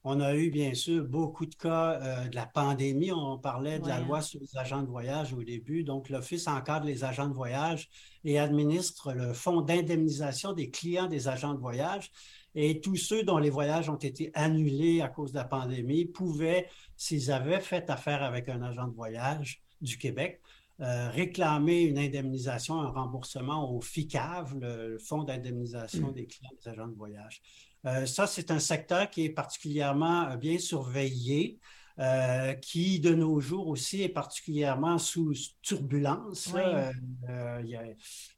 On a eu, bien sûr, beaucoup de cas euh, de la pandémie. On parlait de Ouais. la loi sur les agents de voyage au début. Donc, l'Office encadre les agents de voyage et administre le fonds d'indemnisation des clients des agents de voyage. Et tous ceux dont les voyages ont été annulés à cause de la pandémie pouvaient, s'ils avaient fait affaire avec un agent de voyage du Québec, euh, réclamer une indemnisation, un remboursement au FICAV, le, le Fonds d'indemnisation des clients des agents de voyage. Euh, ça, c'est un secteur qui est particulièrement euh, bien surveillé. Euh, qui de nos jours aussi est particulièrement sous turbulence. Oui. Euh, il, y a, il,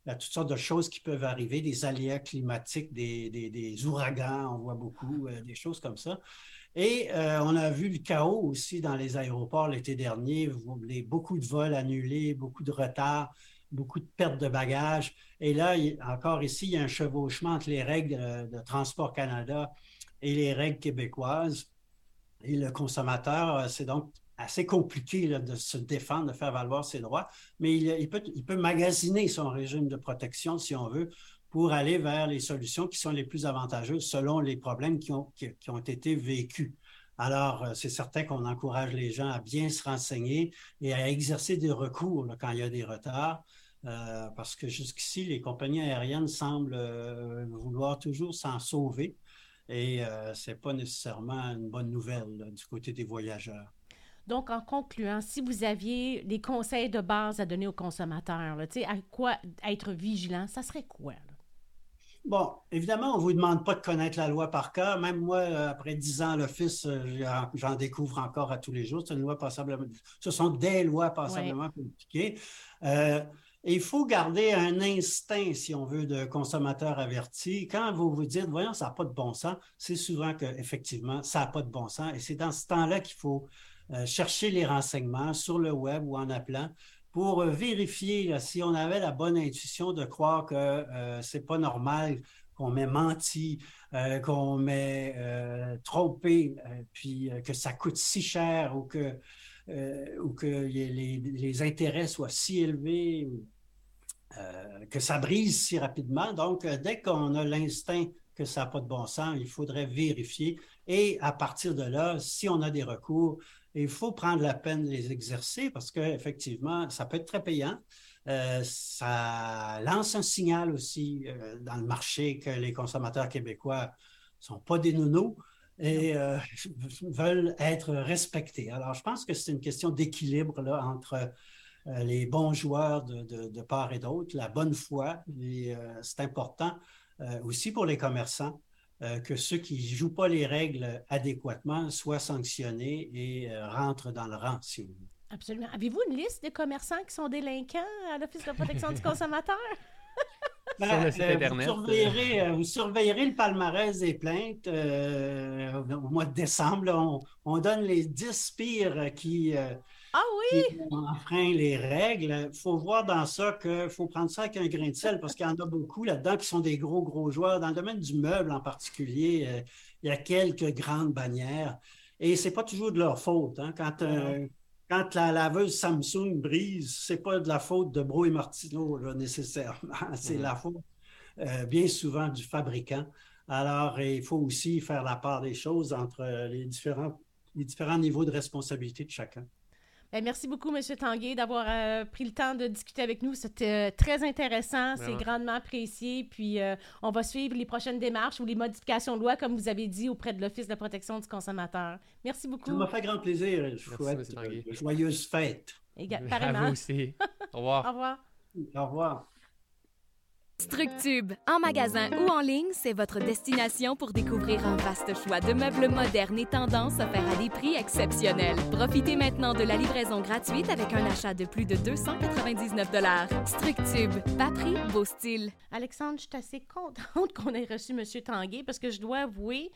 y a, toutes sortes de choses qui peuvent arriver, des aléas climatiques, des, des, des ouragans, on voit beaucoup, euh, des choses comme ça. Et on a vu le chaos aussi dans les aéroports l'été dernier, les, beaucoup de vols annulés, beaucoup de retards, beaucoup de pertes de bagages. Et là, encore ici, il y a un chevauchement entre les règles de, de Transport Canada et les règles québécoises. Et le consommateur, euh, c'est donc assez compliqué de se défendre, de faire valoir ses droits, mais il, peut, il peut magasiner son régime de protection, si on veut, pour aller vers les solutions qui sont les plus avantageuses selon les problèmes qui ont, qui, ont été vécus. Alors, euh, c'est certain qu'on encourage les gens à bien se renseigner et à exercer des recours quand il y a des retards. Euh, parce que jusqu'ici, les compagnies aériennes semblent euh, vouloir toujours s'en sauver. Et euh, ce n'est pas nécessairement une bonne nouvelle là, du côté des voyageurs. Donc, en concluant, si vous aviez des conseils de base à donner aux consommateurs, là, à quoi être vigilant, ça serait quoi? Là? Bon, évidemment, on ne vous demande pas de connaître la loi par cœur. Même moi, après dix ans à l'Office, j'en découvre encore à tous les jours. C'est une loi passablement. Ce sont des lois passablement ouais. compliquées. Euh, Il faut garder un instinct, si on veut, de consommateur averti. Quand vous vous dites, voyons, ça n'a pas de bon sens, c'est souvent qu'effectivement, ça n'a pas de bon sens. Et c'est dans ce temps-là qu'il faut euh, chercher les renseignements sur le web ou en appelant pour euh, vérifier si on avait la bonne intuition de croire que euh, c'est pas normal qu'on m'ait menti, qu'on m'ait trompé, puis que ça coûte si cher ou que euh, ou que les, intérêts soient si élevés, euh, que ça brise si rapidement. Donc, euh, dès qu'on a l'instinct que ça n'a pas de bon sens, il faudrait vérifier. Et à partir de là, si on a des recours, il faut prendre la peine de les exercer parce qu'effectivement, ça peut être très payant. ça lance un signal aussi dans le marché que les consommateurs québécois ne sont pas des nounous et euh, veulent être respectés. Alors, je pense que c'est une question d'équilibre là, entre euh, les bons joueurs de, part et d'autre, la bonne foi, et euh, c'est important aussi pour les commerçants que ceux qui ne jouent pas les règles adéquatement soient sanctionnés et rentrent dans le rang, si vous voulez. Absolument. Avez-vous une liste de commerçants qui sont délinquants à l'Office de protection du consommateur? Ben, sur le euh, Vous surveillerez, euh, vous surveillerez, le palmarès des plaintes euh, au mois de décembre. on, donne les 10 pires qui, ah oui? enfreignent les règles. Il faut voir dans ça qu'il faut prendre ça avec un grain de sel parce qu'il y en a beaucoup là-dedans qui sont des gros, gros joueurs. Dans le domaine du meuble en particulier, il y a quelques grandes bannières. Et ce n'est pas toujours de leur faute. Hein. Quand quand la laveuse Samsung brise, c'est pas de la faute de Bro et Martineau nécessairement, c'est mm-hmm. la faute euh, bien souvent du fabricant. Alors, il faut aussi faire la part des choses entre les différents, les différents niveaux de responsabilité de chacun. Ben, merci beaucoup, M. Tanguay, d'avoir euh, pris le temps de discuter avec nous. C'était euh, très intéressant, c'est grandement apprécié. Puis, euh, on va suivre les prochaines démarches ou les modifications de loi, comme vous avez dit, auprès de l'Office de protection du consommateur. Merci beaucoup. Ça m'a fait grand plaisir. Je vous souhaite fêtes. Également. À vous aussi. Au revoir. Au revoir. Au revoir. Structube, en magasin ou en ligne, c'est votre destination pour découvrir un vaste choix de meubles modernes et tendances offerts à des prix exceptionnels. Profitez maintenant de la livraison gratuite avec un achat de plus de 299 Structube, pas prix, beau style. Alexandre, je suis assez contente qu'on ait reçu M. Tanguay parce que je dois avouer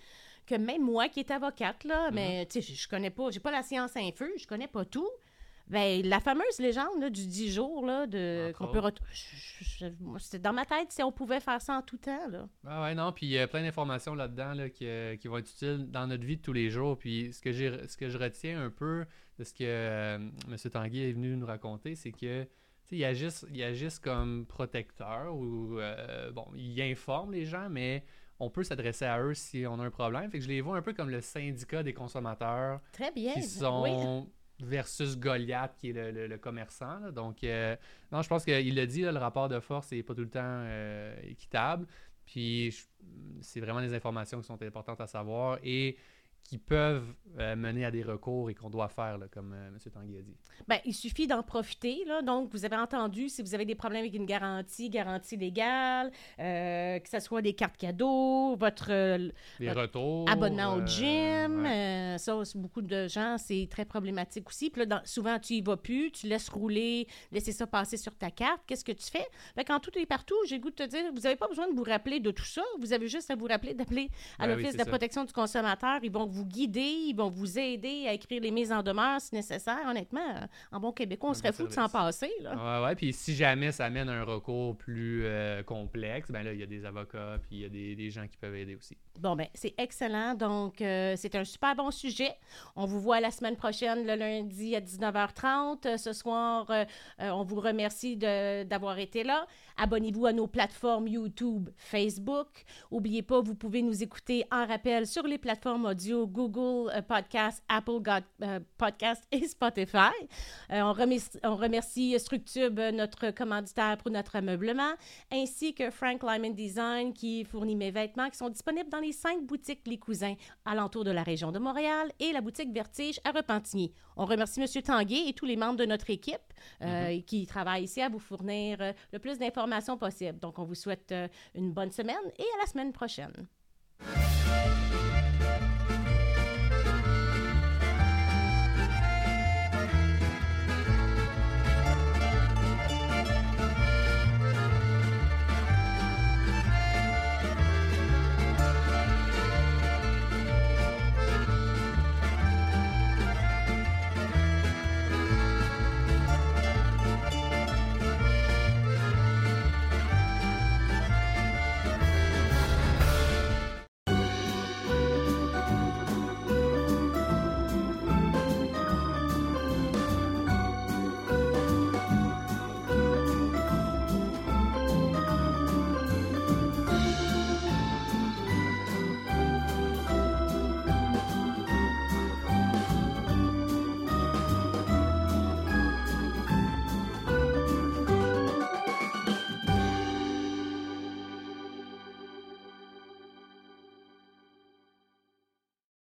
que même moi qui est avocate, là, mm-hmm. mais tu sais, je connais pas, j'ai pas la science infuse, je connais pas tout. Ben, la fameuse légende du 10 jours, là, de, qu'on peut C'est dans ma tête si on pouvait faire ça en tout temps. Là. Ah ouais, non, puis il y a plein d'informations là-dedans là, qui, euh, qui, vont être utiles dans notre vie de tous les jours. Puis ce que, j'ai, ce que je retiens un peu de ce que euh, M. Tanguy est venu nous raconter, c'est que il agissent, il agissent comme protecteur ou euh, bon, il informe les gens, mais on peut s'adresser à eux si on a un problème. Fait que je les vois un peu comme le syndicat des consommateurs. Très bien. Qui sont versus Goliath, qui est le, commerçant. Donc, euh, non, je pense qu'il l'a dit, le rapport de force n'est pas tout le temps euh, équitable. Puis, c'est vraiment des informations qui sont importantes à savoir. Et qui peuvent euh, mener à des recours et qu'on doit faire, comme euh, M. Tanguy a dit. Bien, il suffit d'en profiter. Là. Donc, vous avez entendu, si vous avez des problèmes avec une garantie, garantie légale, euh, que ce soit des cartes cadeaux, votre, retours, abonnement au gym, ça, beaucoup de gens, c'est très problématique aussi. Puis là, souvent, tu y vas plus, tu laisses rouler, laisser ça passer sur ta carte. Qu'est-ce que tu fais? Bien, quand tout est partout, j'ai le goût de te dire, vous n'avez pas besoin de vous rappeler de tout ça. Vous avez juste à vous rappeler d'appeler à ben l'Office de protection du consommateur. Ils vont vous guider, ils vont vous aider à écrire les mises en demeure si nécessaire. Honnêtement, en bon québécois, on serait fou de s'en passer. Là. Ouais, ouais. Puis si jamais ça amène un recours plus euh, complexe, ben là, il y a des avocats, puis il y a des, des, gens qui peuvent aider aussi. Bon, ben c'est excellent. Donc, euh, c'est un super bon sujet. On vous voit la semaine prochaine, le lundi à 19h30. Ce soir, euh, on vous remercie d'avoir été là. Abonnez-vous à nos plateformes YouTube, Facebook. N'oubliez pas, vous pouvez nous écouter en rappel sur les plateformes audio Google euh, Podcast, Apple euh, Podcast et Spotify. Euh, on, remercie, on remercie Structube, notre commanditaire pour notre ameublement, ainsi que Frank Lyman Design qui fournit mes vêtements qui sont disponibles dans les cinq boutiques Les Cousins alentour de la région de Montréal et la boutique Vertige à Repentigny. On remercie M. Tanguay et tous les membres de notre équipe mm-hmm. qui travaillent ici à vous fournir le plus d'informations possible. Donc, on vous souhaite une bonne semaine et à la semaine prochaine.